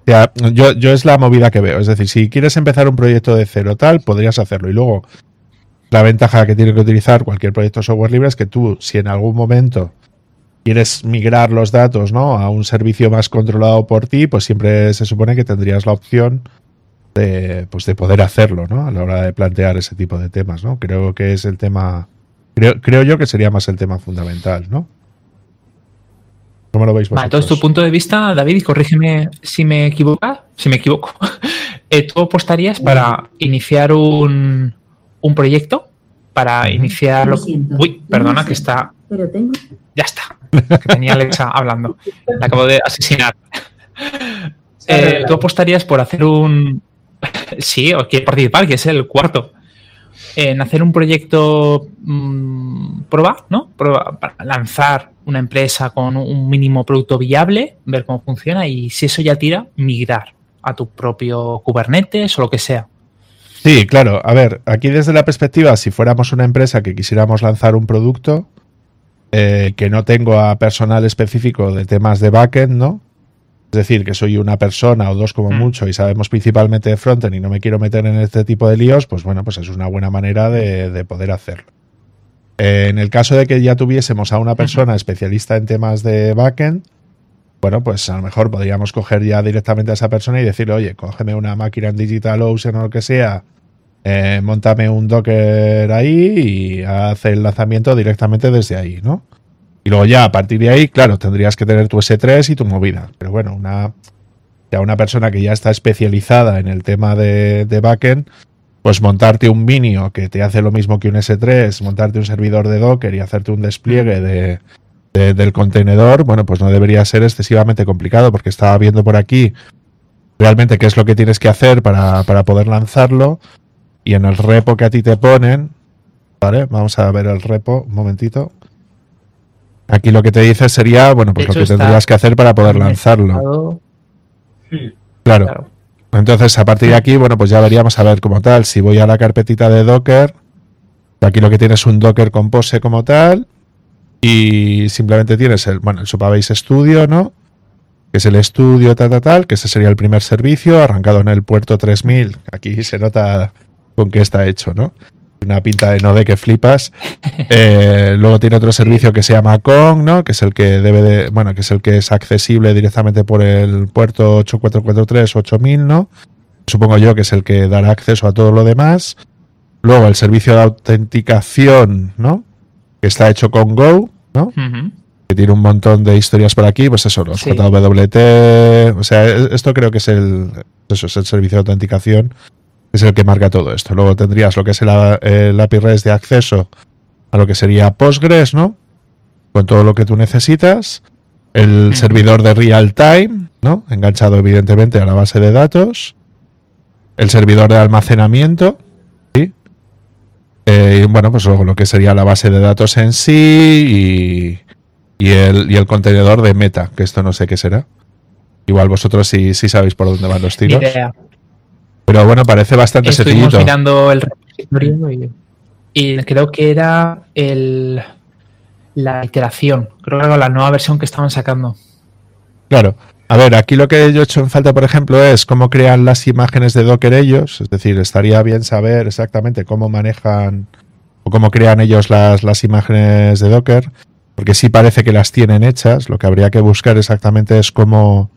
O sea, yo, yo es la movida que veo. Es decir, si quieres empezar un proyecto de cero tal, podrías hacerlo. Y luego, la ventaja que tiene que utilizar cualquier proyecto de software libre es que tú, si en algún momento quieres migrar los datos ¿no? a un servicio más controlado por ti, pues siempre se supone que tendrías la opción de, pues de poder hacerlo, ¿no? A la hora de plantear ese tipo de temas, ¿no? Creo que es el tema. Creo, creo yo que sería más el tema fundamental, ¿no? ¿Cómo lo veis Vale, vosotros? entonces tu punto de vista, David, y corrígeme si me equivoco, si me equivoco. Eh, ¿Tú apostarías para iniciar un, un proyecto? Para iniciarlo. Uy, perdona, que está. Pero tengo. Ya está. Que tenía Alexa hablando. La acabo de asesinar. Eh. ¿Tú apostarías por hacer un. Sí, o quieres participar, que es el cuarto. en hacer un proyecto mm, prueba, ¿no? Prueba para lanzar una empresa con un mínimo producto viable, ver cómo funciona y si eso ya tira, migrar a tu propio Kubernetes o lo que sea. Sí, claro. A ver, aquí desde la perspectiva, si fuéramos una empresa que quisiéramos lanzar un producto eh, que no tengo a personal específico de temas de backend, ¿no? Es decir, que soy una persona o dos como mm. mucho y sabemos principalmente de frontend y no me quiero meter en este tipo de líos, pues bueno, pues es una buena manera de, poder hacerlo. Eh, en el caso de que ya tuviésemos a una persona especialista en temas de backend, bueno, pues a lo mejor podríamos coger ya directamente a esa persona y decirle, oye, cógeme una máquina en DigitalOcean o lo que sea, eh, montame un Docker ahí y hace el lanzamiento directamente desde ahí, ¿no? Y luego ya a partir de ahí, claro, tendrías que tener tu S3 y tu movida. Pero bueno, una, ya una persona que ya está especializada en el tema de, de backend, pues montarte un Minio que te hace lo mismo que un S3, montarte un servidor de Docker y hacerte un despliegue de, del contenedor, bueno, pues no debería ser excesivamente complicado porque estaba viendo por aquí realmente qué es lo que tienes que hacer para, poder lanzarlo y en el repo que a ti te ponen, ¿vale? Vamos a ver el repo, un momentito. Aquí lo que te dice sería, bueno, pues lo que tendrías que hacer para poder lanzarlo. Claro. Entonces, a partir de aquí, bueno, pues ya veríamos a ver como tal, si voy a la carpetita de Docker, aquí lo que tienes es un Docker Compose como tal, y simplemente tienes el, bueno, el Supabase Studio, ¿no? Que es el estudio tal, tal, tal, que ese sería el primer servicio, arrancado en el puerto 3000. Aquí se nota con qué está hecho, ¿no? Una pinta de node que flipas. Eh, luego tiene otro servicio que se llama Kong, ¿no? Que es el que debe de, bueno, que es el que es accesible directamente por el puerto 8443 8000, ¿no? Supongo yo que es el que dará acceso a todo lo demás. Luego el servicio de autenticación, ¿no? que está hecho con Go, ¿no? Que tiene un montón de historias por aquí, pues eso, los JWT, o sea, e-, esto creo que es el, eso es el servicio de autenticación, es el que marca todo esto. Luego tendrías lo que es el, el API REST de acceso a lo que sería Postgres, ¿no? Con todo lo que tú necesitas. El servidor de real time, ¿no? Enganchado evidentemente a la base de datos. El servidor de almacenamiento, eh, bueno, pues luego lo que sería la base de datos en sí y, el, y, el, contenedor de meta, que esto no sé qué será. Igual vosotros sí, sí sabéis por dónde van los tiros. Pero bueno, parece bastante Estuvimos mirando el repositorio y, creo que era el, la iteración, creo que era la nueva versión que estaban sacando. Claro, a ver, aquí lo que yo he hecho en falta, por ejemplo, es cómo crean las imágenes de Docker ellos. Es decir, estaría bien saber exactamente cómo manejan o cómo crean ellos las, las imágenes de Docker, porque sí parece que las tienen hechas. Lo que habría que buscar exactamente es cómo,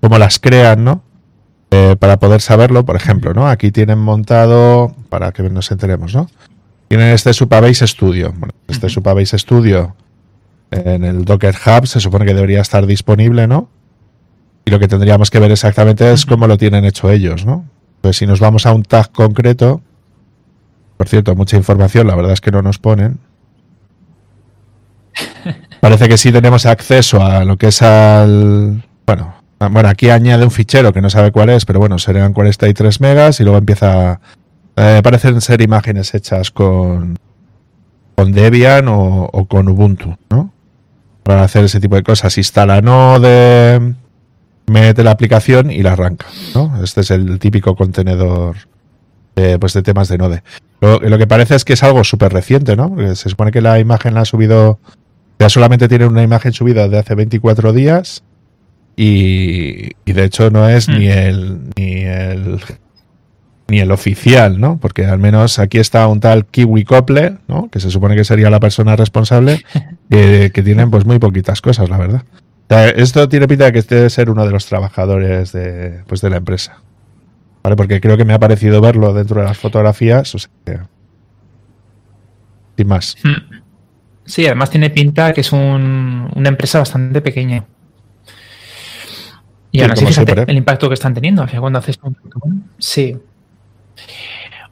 cómo las crean, ¿no? Eh, para poder saberlo, por ejemplo, ¿no? Aquí tienen montado, para que nos enteremos, ¿no? Tienen este Supabase Studio. Bueno, este Supabase Studio en el Docker Hub se supone que debería estar disponible, ¿no? Y lo que tendríamos que ver exactamente es cómo lo tienen hecho ellos, ¿no? Pues si nos vamos a un tag concreto, por cierto, mucha información, la verdad es que no nos ponen. Parece que sí tenemos acceso a lo que es al. Bueno, bueno, aquí añade un fichero que no sabe cuál es, pero bueno, serían 43 megas y luego empieza. Eh, parecen ser imágenes hechas con, con Debian o, con Ubuntu, ¿no? Para hacer ese tipo de cosas. Instala Node mete la aplicación y la arranca. ¿no? Este es el típico contenedor de, pues de temas de Node. Lo, que parece es que es algo súper reciente, ¿no? se supone que la imagen la ha subido, ya solamente tiene una imagen subida de hace 24 días y, y de hecho no es ni hmm. el ni el ni el oficial, ¿no? Porque al menos aquí está un tal Kiwi Cople, ¿no? Que se supone que sería la persona responsable, que, que tienen pues muy poquitas cosas, la verdad esto tiene pinta de que debe ser uno de los trabajadores de, pues de la empresa. ¿Vale? Porque creo que me ha parecido verlo dentro de las fotografías. O sea, sin más. Hmm. Sí, además tiene pinta que es una empresa bastante pequeña. Y ahora sí, fíjate el impacto que están teniendo. Cuando haces un... Sí.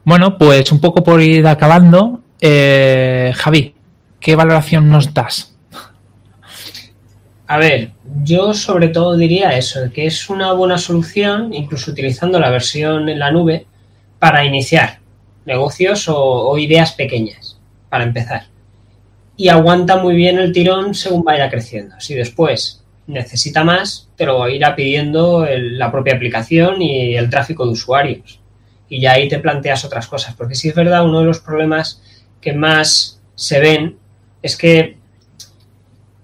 Bueno, pues un poco por ir acabando. Eh, Javi, ¿qué valoración nos das a ver, yo sobre todo diría eso, que es una buena solución, incluso utilizando la versión en la nube, para iniciar. negocios o, ideas pequeñas, para empezar. Y aguanta muy bien el tirón según vaya creciendo. Si después necesita más, te lo irá pidiendo la propia aplicación y el tráfico de usuarios. Y ya ahí te planteas otras cosas. Porque si es verdad, uno de los problemas que más se ven es que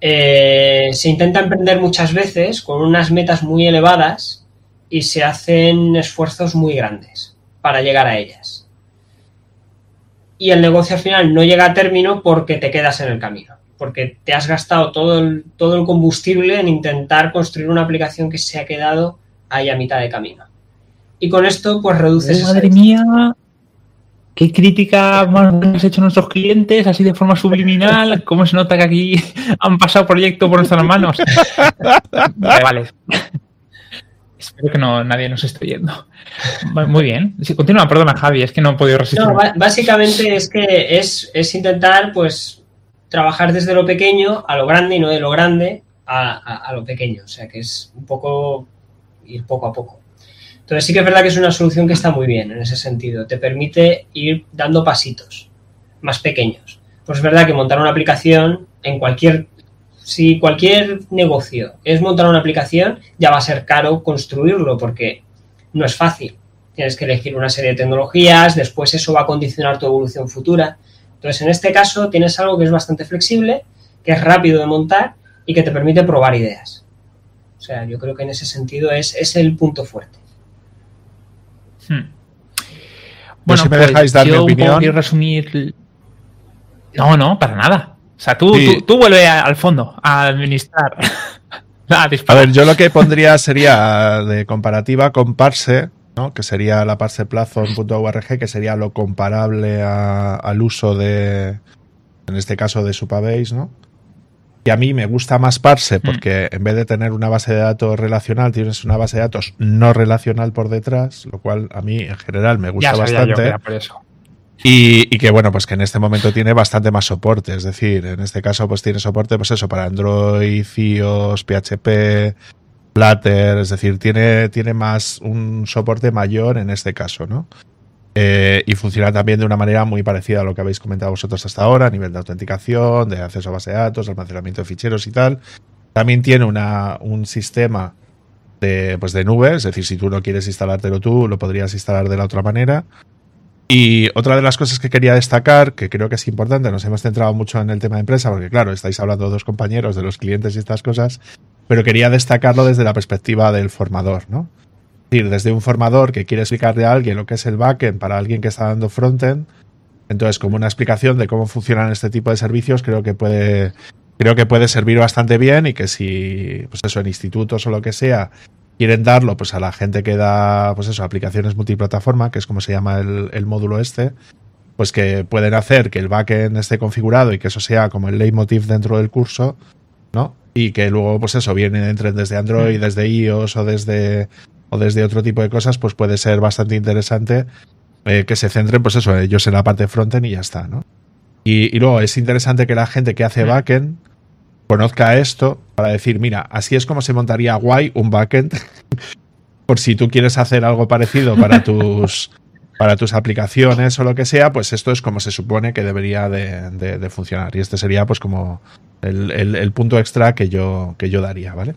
eh, se intenta emprender muchas veces con unas metas muy elevadas y se hacen esfuerzos muy grandes para llegar a ellas. Y el negocio al final no llega a término porque te quedas en el camino, porque te has gastado todo el, todo el combustible en intentar construir una aplicación que se ha quedado ahí a mitad de camino. Y con esto, pues reduces. Madre mía, ¿Qué crítica hemos hecho nuestros clientes así de forma subliminal? ¿Cómo se nota que aquí han pasado proyectos por nuestras manos? Vale, vale. Espero que no, nadie nos esté yendo. Muy bien. Sí, continúa, perdona, Javi, es que no he podido resistir. No, básicamente es que es, intentar, pues, trabajar desde lo pequeño a lo grande y no de lo grande a lo pequeño. O sea, que es un poco ir poco a poco. Entonces sí que es verdad que es una solución que está muy bien en ese sentido. Te permite ir dando pasitos más pequeños. Pues es verdad que montar una aplicación en cualquier... Si cualquier negocio es montar una aplicación, ya va a ser caro construirlo porque no es fácil. Tienes que elegir una serie de tecnologías, después eso va a condicionar tu evolución futura. Entonces, en este caso, tienes algo que es bastante flexible, que es rápido de montar y que te permite probar ideas. O sea, yo creo que en ese sentido es, es el punto fuerte. Hmm. Bueno, si me dejáis dar mi opinión. Quiero resumir. No, no, para nada. O sea, tú, tú, vuelve al fondo a administrar. a, ver, yo lo que pondría sería de comparativa con Parse, ¿no? que sería la Parse plazo en .org, que sería lo comparable al uso de, en este caso, de Supabase, ¿no? Y a mí me gusta más Parse mm. porque en vez de tener una base de datos relacional, tienes una base de datos no relacional por detrás, lo cual a mí en general me gusta bastante. Y, que bueno, pues que en este momento tiene bastante más soporte. Es decir, en este caso, pues tiene soporte, pues eso, para Android, iOS, PHP, Flutter, es decir, tiene, tiene más un soporte mayor en este caso, ¿no? Eh, y funciona también de una manera muy parecida a lo que habéis comentado vosotros hasta ahora, a nivel de autenticación, de acceso a base de datos, almacenamiento de ficheros y tal. También tiene una, un sistema de, pues de nube, es decir, si tú no quieres instalártelo tú, lo podrías instalar de la otra manera. Y otra de las cosas que quería destacar, que creo que es importante, nos hemos centrado mucho en el tema de empresa, porque claro, estáis hablando dos compañeros de los clientes y estas cosas, pero quería destacarlo desde la perspectiva del formador, ¿no? desde un formador que quiere explicarle a alguien lo que es el backend para alguien que está dando frontend, entonces como una explicación de cómo funcionan este tipo de servicios, creo que puede, creo que puede servir bastante bien y que si, pues eso, en institutos o lo que sea, quieren darlo pues a la gente que da, pues eso, aplicaciones multiplataforma, que es como se llama el, el módulo este, pues que pueden hacer que el backend esté configurado y que eso sea como el leitmotiv dentro del curso, ¿no? Y que luego, pues eso, viene entren desde Android, mm. desde iOS o desde o desde otro tipo de cosas, pues puede ser bastante interesante eh, que se centren, pues eso, ellos en la parte frontend y ya está, ¿no? Y, luego es interesante que la gente que hace backend conozca esto para decir, mira, así es como se montaría guay un backend. Por si tú quieres hacer algo parecido para tus, para tus aplicaciones o lo que sea, pues esto es como se supone que debería de, funcionar. Y este sería pues como el, punto extra que yo, que yo daría, ¿vale?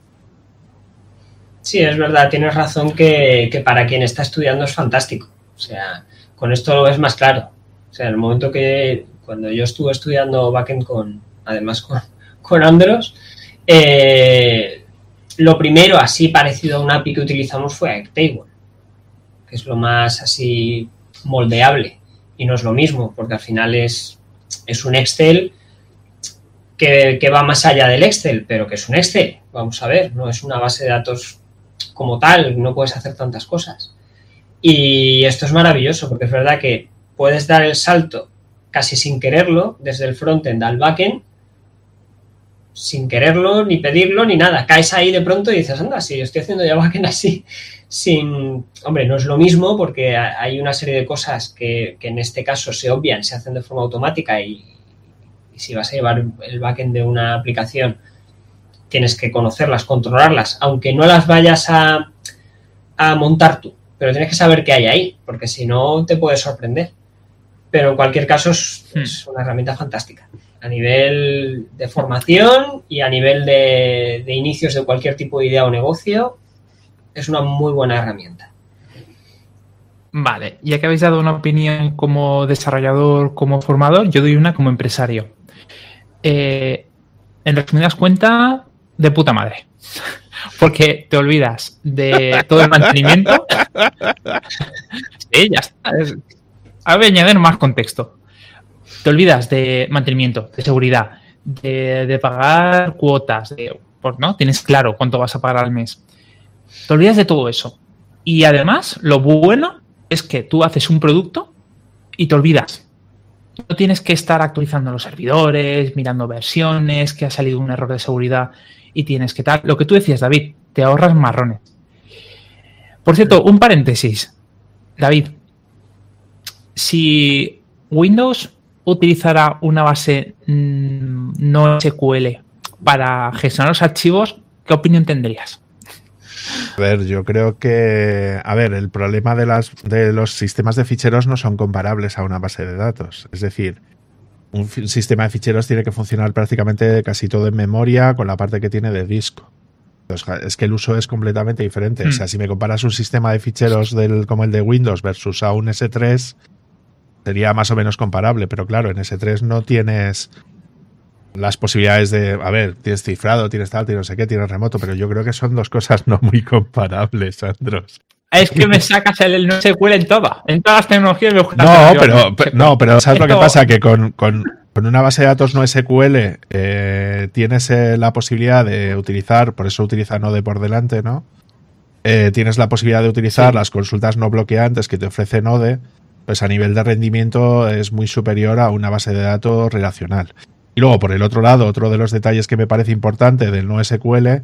Sí, es verdad, tienes razón que, para quien está estudiando es fantástico. O sea, con esto lo más claro. O sea, en el momento que cuando yo estuve estudiando backend con, además con, con Andros, eh, lo primero así parecido a un API que utilizamos fue Airtable, que es lo más así moldeable. Y no es lo mismo, porque al final es, es un Excel que, que, va más allá del Excel, pero que es un Excel, vamos a ver, no es una base de datos como tal, no puedes hacer tantas cosas. Y esto es maravilloso porque es verdad que puedes dar el salto casi sin quererlo desde el frontend al backend sin quererlo, ni pedirlo, ni nada. Caes ahí de pronto y dices, anda, si estoy haciendo ya backend así, sin... Hombre, no es lo mismo porque hay una serie de cosas que, en este caso se obvian, se hacen de forma automática y, y si vas a llevar el backend de una aplicación tienes que conocerlas, controlarlas, aunque no las vayas a, montar tú, pero tienes que saber qué hay ahí, porque si no te puede sorprender. pero en cualquier caso es, Hmm. es una herramienta fantástica. A nivel de formación y a nivel de, de inicios de cualquier tipo de idea o negocio, es una muy buena herramienta. Vale, ya que habéis dado una opinión como desarrollador, como formador, yo doy una como empresario. Eh, en resumidas cuentas, de puta madre. Porque te olvidas de todo el mantenimiento. Sí, ya está. Es- voy a añadir más contexto. Te olvidas de mantenimiento, de seguridad, de, pagar cuotas, de, pues, ¿no? Tienes claro cuánto vas a pagar al mes. Te olvidas de todo eso. Y además, lo bueno es que tú haces un producto y te olvidas. No tienes que estar actualizando los servidores, mirando versiones, que ha salido un error de seguridad y tienes que tal. Lo que tú decías, David, te ahorras marrones. Por cierto, un paréntesis. David, si Windows utilizara una base mm, no SQL para gestionar los archivos, ¿qué opinión tendrías? A ver, yo creo que, a ver, el problema de, las, de los sistemas de ficheros no son comparables a una base de datos. Es decir, un sistema de ficheros tiene que funcionar prácticamente casi todo en memoria con la parte que tiene de disco. Entonces, es que el uso es completamente diferente. O Hmm. sea, si me comparas un sistema de ficheros del, como el de Windows versus a un S3, sería más o menos comparable. Pero claro, en S3 no tienes las posibilidades de, a ver, tienes cifrado, tienes tal, tienes no sé qué, tienes remoto, pero yo creo que son dos cosas no muy comparables, Andros. Es que me sacas el no SQL en todo, en todas las tecnologías. me gusta No, pero, no, pero ¿sabes lo que pasa? Que con, con- con una base de datos no SQL eh, tienes eh, la posibilidad de utilizar, por eso utiliza Node por delante, ¿no? Eh, tienes la posibilidad de utilizar Sí. las consultas no bloqueantes que te ofrece Node, pues a nivel de rendimiento es muy superior a una base de datos relacional. Y luego, por el otro lado, otro de los detalles que me parece importante del no SQL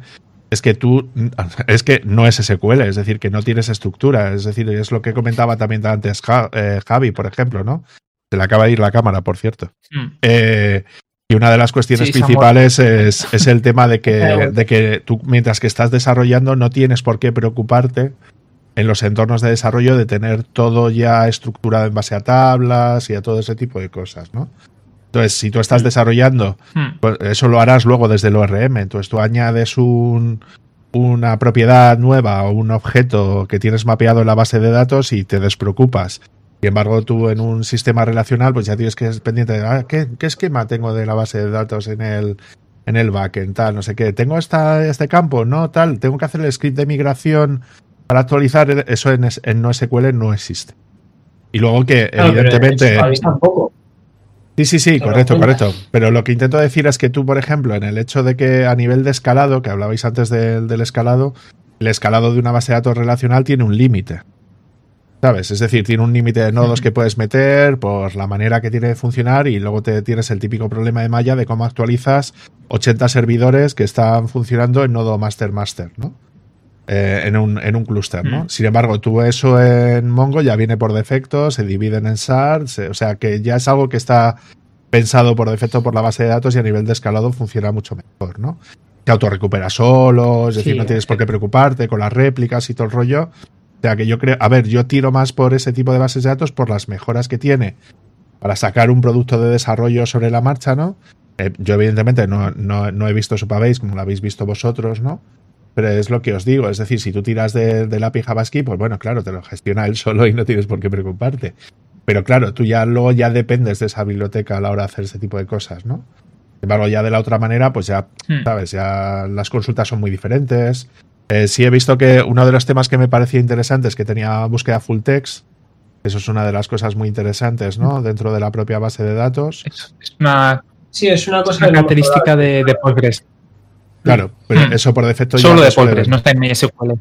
es que tú, es que no es SQL, es decir, que no tienes estructura, es decir, es lo que comentaba también antes eh, Javi, por ejemplo, ¿no? Se le acaba de ir la cámara, por cierto. Mm. Eh, y una de las cuestiones Sí, principales es, es el tema de que, de que tú, mientras que estás desarrollando, no tienes por qué preocuparte en los entornos de desarrollo de tener todo ya estructurado en base a tablas y a todo ese tipo de cosas, ¿no? Entonces, si tú estás desarrollando, Mm. pues eso lo harás luego desde el ORM. Entonces tú añades un, una propiedad nueva o un objeto que tienes mapeado en la base de datos y te despreocupas. Sin embargo, tú en un sistema relacional, pues ya tienes que estar pendiente de ah, ¿qué, qué esquema tengo de la base de datos en el, en el backend, tal, no sé qué. ¿Tengo esta, este campo? No, tal. Tengo que hacer el script de migración para actualizar. Eso en, en NoSQL no existe. Y luego que, Claro, pero evidentemente. Javi, tampoco. Sí, sí, sí, correcto, correcto. Pero lo que intento decir es que tú, por ejemplo, en el hecho de que a nivel de escalado, que hablabais antes del- del escalado, el escalado de una base de datos relacional tiene un límite. ¿Sabes? Es decir, tiene un límite de nodos que puedes meter por la manera que tiene de funcionar y luego te tienes el típico problema de malla de cómo actualizas 80 servidores que están funcionando en nodo master-master, ¿no? Eh, en un, en un clúster, ¿no? Mm. Sin embargo, tú eso en Mongo ya viene por defecto, se dividen en SAR, se- o sea que ya es algo que está pensado por defecto por la base de datos y a nivel de escalado funciona mucho mejor, ¿no? Se autorrecupera solo, es decir, no tienes por qué preocuparte con las réplicas y todo el rollo. O sea que yo creo, a ver, yo tiro más por ese tipo de bases de datos por las mejoras que tiene para sacar un producto de desarrollo sobre la marcha, ¿no? Eh, yo evidentemente no, no, no he visto Supabase como lo habéis visto vosotros, ¿no? Pero es lo que os digo, es decir, si tú tiras de- del API JavaScript, pues bueno, claro, te lo gestiona él solo y no tienes por qué preocuparte. Pero claro, tú ya luego ya dependes de esa biblioteca a la hora de hacer ese tipo de cosas, ¿no? Sin embargo, ya de la otra manera, pues ya, Hmm. sabes, ya las consultas son muy diferentes. Eh, sí he visto que uno de los temas que me parecía interesante es que tenía búsqueda full text. Eso es una de las cosas muy interesantes, ¿no? Dentro de la propia base de datos. Es, es una, Sí, es una es cosa característica de, de Postgres. Claro, pero Hmm. eso por defecto ya Solo no de no está en MySQL.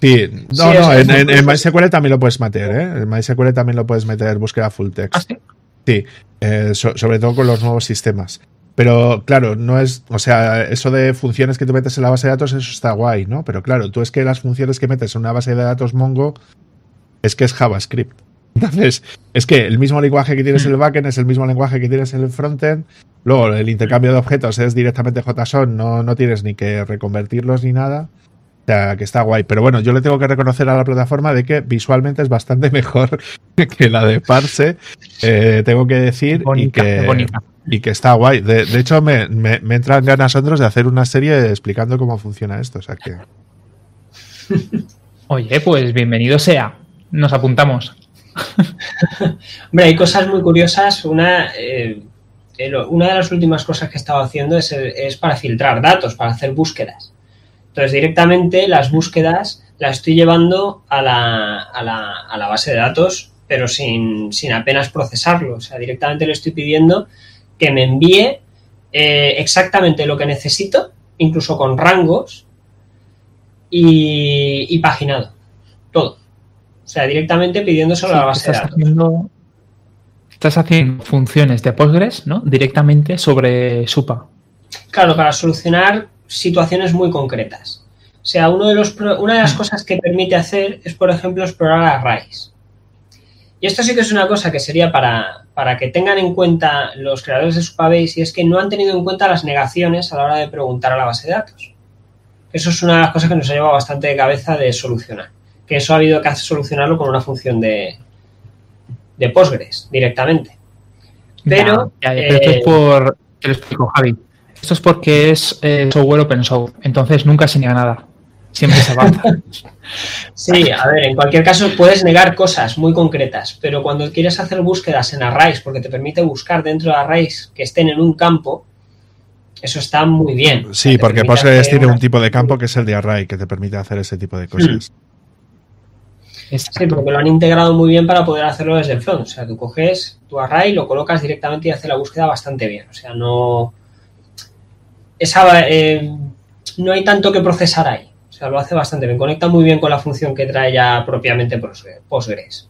Sí, no, Sí, no, en. MySQL también lo puedes meter, ¿eh? En MySQL también lo puedes meter búsqueda full text. ¿Ah, sí? Sí, eh, so- sobre todo con los nuevos sistemas. Pero claro, no es, o sea, eso de funciones que tú metes en la base de datos, eso está guay, ¿no? Pero claro, tú es que las funciones que metes en una base de datos Mongo es que es JavaScript. Entonces, es que el mismo lenguaje que tienes en el backend es el mismo lenguaje que tienes en el frontend. Luego, el intercambio de objetos es directamente JSON, no, no tienes ni que reconvertirlos ni nada. O sea, que está guay. Pero bueno, yo le tengo que reconocer a la plataforma de que visualmente es bastante mejor que la de Parse. Eh, tengo que decir y, que, y que está guay. De, hecho, me, me, entran ganas otros de hacer una serie explicando cómo funciona esto. O sea que. Oye, pues bienvenido sea. Nos apuntamos. Hombre, hay cosas muy curiosas. Una, eh, una de las últimas cosas que he estado haciendo es, para filtrar datos, para hacer búsquedas. Entonces, directamente las búsquedas las estoy llevando a la, a la, a la base de datos, pero sin, apenas procesarlo. O sea, directamente le estoy pidiendo que me envíe eh, exactamente lo que necesito, incluso con rangos y, paginado. Todo. O sea, directamente pidiéndoselo a la base de datos. estás haciendo funciones de Postgres, ¿no? Directamente sobre SUPA. Claro, para solucionar situaciones muy concretas. O sea, uno de los, una de las cosas que permite hacer es, por ejemplo, explorar arrays. Y esto sí que es una cosa que sería para, para que tengan en cuenta los creadores de Supabase y es que no han tenido en cuenta las negaciones a la hora de preguntar a la base de datos. Eso es una de las cosas que nos ha llevado bastante de cabeza de solucionar. Que eso ha habido que solucionarlo con una función de, de Postgres directamente. Pero. esto es eh, por. Te lo explico, Javi. Esto es porque es eh, software open source, entonces nunca se niega nada. Siempre se avanza. sí, a ver, en cualquier caso puedes negar cosas muy concretas, pero cuando quieres hacer búsquedas en arrays, porque te permite buscar dentro de arrays que estén en un campo, eso está muy bien. Sí, porque Postgres tiene un tipo de campo que es el de array, que te permite hacer ese tipo de cosas. Sí, porque lo han integrado muy bien para poder hacerlo desde el front. O sea, tú coges tu array, lo colocas directamente y hace la búsqueda bastante bien. O sea, no, esa, eh, no hay tanto que procesar ahí. O sea, lo hace bastante bien. Conecta muy bien con la función que trae ya propiamente Postgres.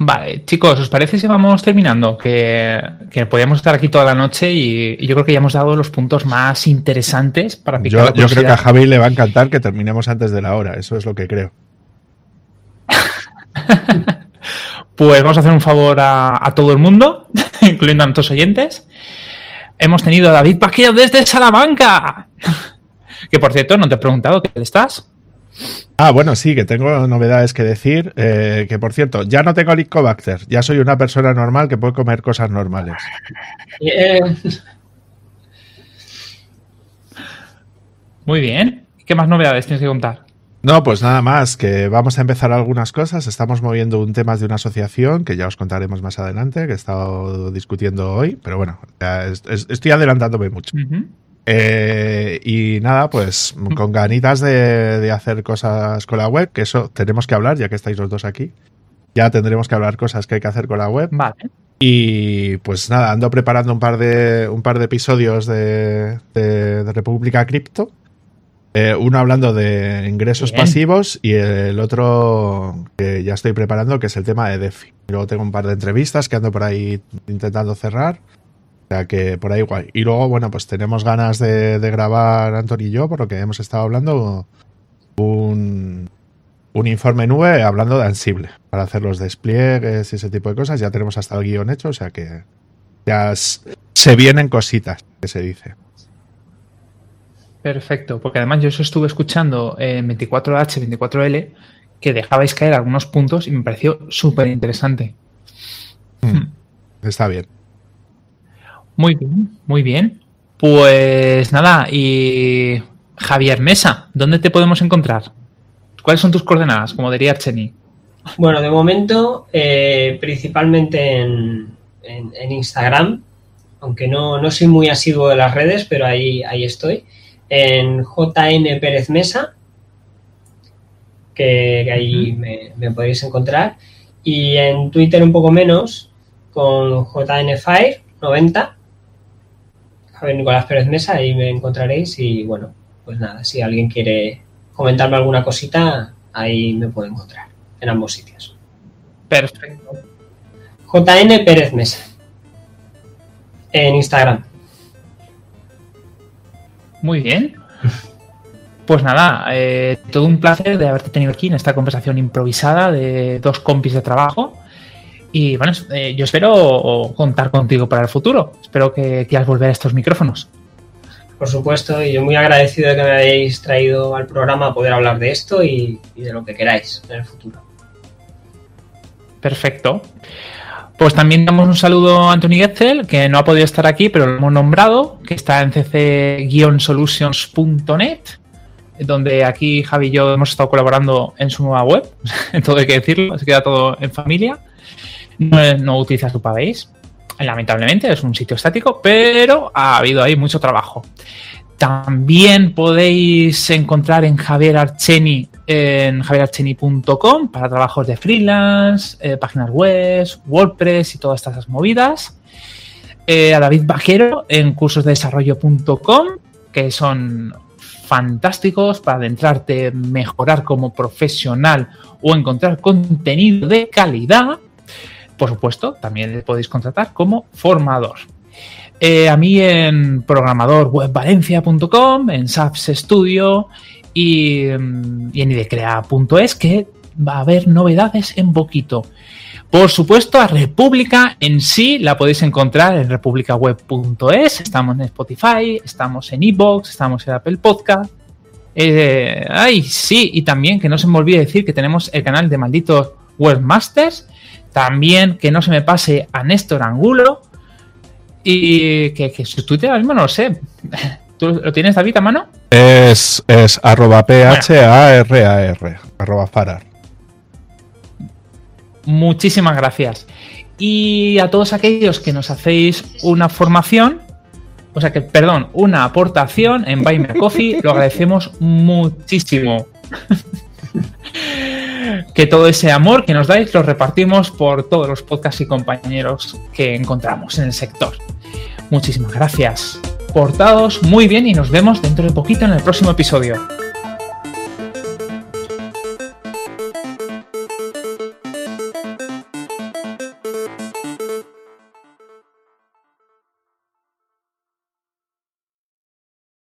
Vale, chicos, ¿os parece si vamos terminando? Que, podríamos estar aquí toda la noche y, yo creo que ya hemos dado los puntos más interesantes para picar. Yo, yo creo que a Javi le va a encantar que terminemos antes de la hora, eso es lo que creo. Pues vamos a hacer un favor a, a todo el mundo, incluyendo a nuestros oyentes, hemos tenido a David Paqueo desde Salamanca. que por cierto, no te he preguntado qué estás. Ah, bueno, sí, que tengo novedades que decir. Eh, que por cierto, ya no tengo Helicobacter, ya soy una persona normal que puede comer cosas normales. Muy bien. ¿Qué más novedades tienes que contar? No, pues nada más, que vamos a empezar algunas cosas. Estamos moviendo un tema de una asociación que ya os contaremos más adelante, que he estado discutiendo hoy, pero bueno, estoy adelantándome mucho. Eh, y nada, pues con ganitas de, hacer cosas con la web, que eso tenemos que hablar, ya que estáis los dos aquí. Ya tendremos que hablar cosas que hay que hacer con la web. Vale. Y pues nada, ando preparando un par de, un par de episodios de, de República Cripto eh, uno hablando de ingresos pasivos y el otro que ya estoy preparando, que es el tema de DeFi. Luego tengo un par de entrevistas que ando por ahí intentando cerrar. O sea que por ahí guay. Y luego, bueno, pues tenemos ganas de, grabar, Antonio y yo, por lo que hemos estado hablando, un, un informe nube hablando de Ansible, para hacer los despliegues y ese tipo de cosas. Ya tenemos hasta el guion hecho, o sea que ya se vienen cositas, que se dice. Perfecto, porque además yo eso estuve escuchando en 24H, 24L, que dejabais caer algunos puntos y me pareció súper interesante. Hmm. Hmm. Está bien. Muy bien, muy bien. Pues nada, y Javier Mesa, ¿dónde te podemos encontrar? ¿Cuáles son tus coordenadas, como diría Cheni? Bueno, de momento, eh, principalmente en, Instagram, aunque no, no, soy muy asiduo de las redes, pero ahí, ahí estoy en JN Pérez Mesa, que, ahí me, podéis encontrar, y en Twitter un poco menos, con JNFire 90. Javier Nicolás Pérez Mesa, ahí me encontraréis y bueno, pues nada, si alguien quiere comentarme alguna cosita, ahí me puede encontrar, en ambos sitios. Perfecto. JN Pérez Mesa. En Instagram. Muy bien. Pues nada, eh, todo un placer de haberte tenido aquí en esta conversación improvisada de dos compis de trabajo. Y bueno, eh, yo espero contar contigo para el futuro. Espero que quieras volver a estos micrófonos. Por supuesto, y yo muy agradecido de que me hayáis traído al programa a poder hablar de esto y, y de lo que queráis en el futuro. Perfecto. Pues también damos un saludo a Anthony Getzel, que no ha podido estar aquí, pero lo hemos nombrado, que está en cc-solutions.net, donde aquí Javi y yo hemos estado colaborando en su nueva web, todo hay que decirlo, se queda todo en familia. No, utiliza su Pavés, lamentablemente, es un sitio estático, pero ha habido ahí mucho trabajo. También podéis encontrar en Javier Archeni en javierarcheni.com para trabajos de freelance, eh, páginas web, WordPress y todas estas movidas. Eh, a David Vaquero en cursosdesarrollo.com, que son fantásticos para adentrarte, mejorar como profesional o encontrar contenido de calidad. Por supuesto, también le podéis contratar como formador. Eh, a mí en programadorwebvalencia.com, en SAPS Studio y, mm, en idecrea.es que va a haber novedades en poquito. Por supuesto, a República en sí la podéis encontrar en republicaweb.es. Estamos en Spotify, estamos en Evox, estamos en Apple Podcast. Eh, ay, sí, y también que no se me olvide decir que tenemos el canal de malditos webmasters. También que no se me pase a Néstor Angulo. Y que, que su Twitter ahora mismo no lo sé. ¿Tú lo tienes, David, a mano? Es, es arroba P-H-A-R-A-R, arroba Farar. Muchísimas gracias. Y a todos aquellos que nos hacéis una formación, o sea que, perdón, una aportación en Buy Me Coffee, lo agradecemos muchísimo. que todo ese amor que nos dais lo repartimos por todos los podcasts y compañeros que encontramos en el sector. Muchísimas gracias. Portados muy bien y nos vemos dentro de poquito en el próximo episodio.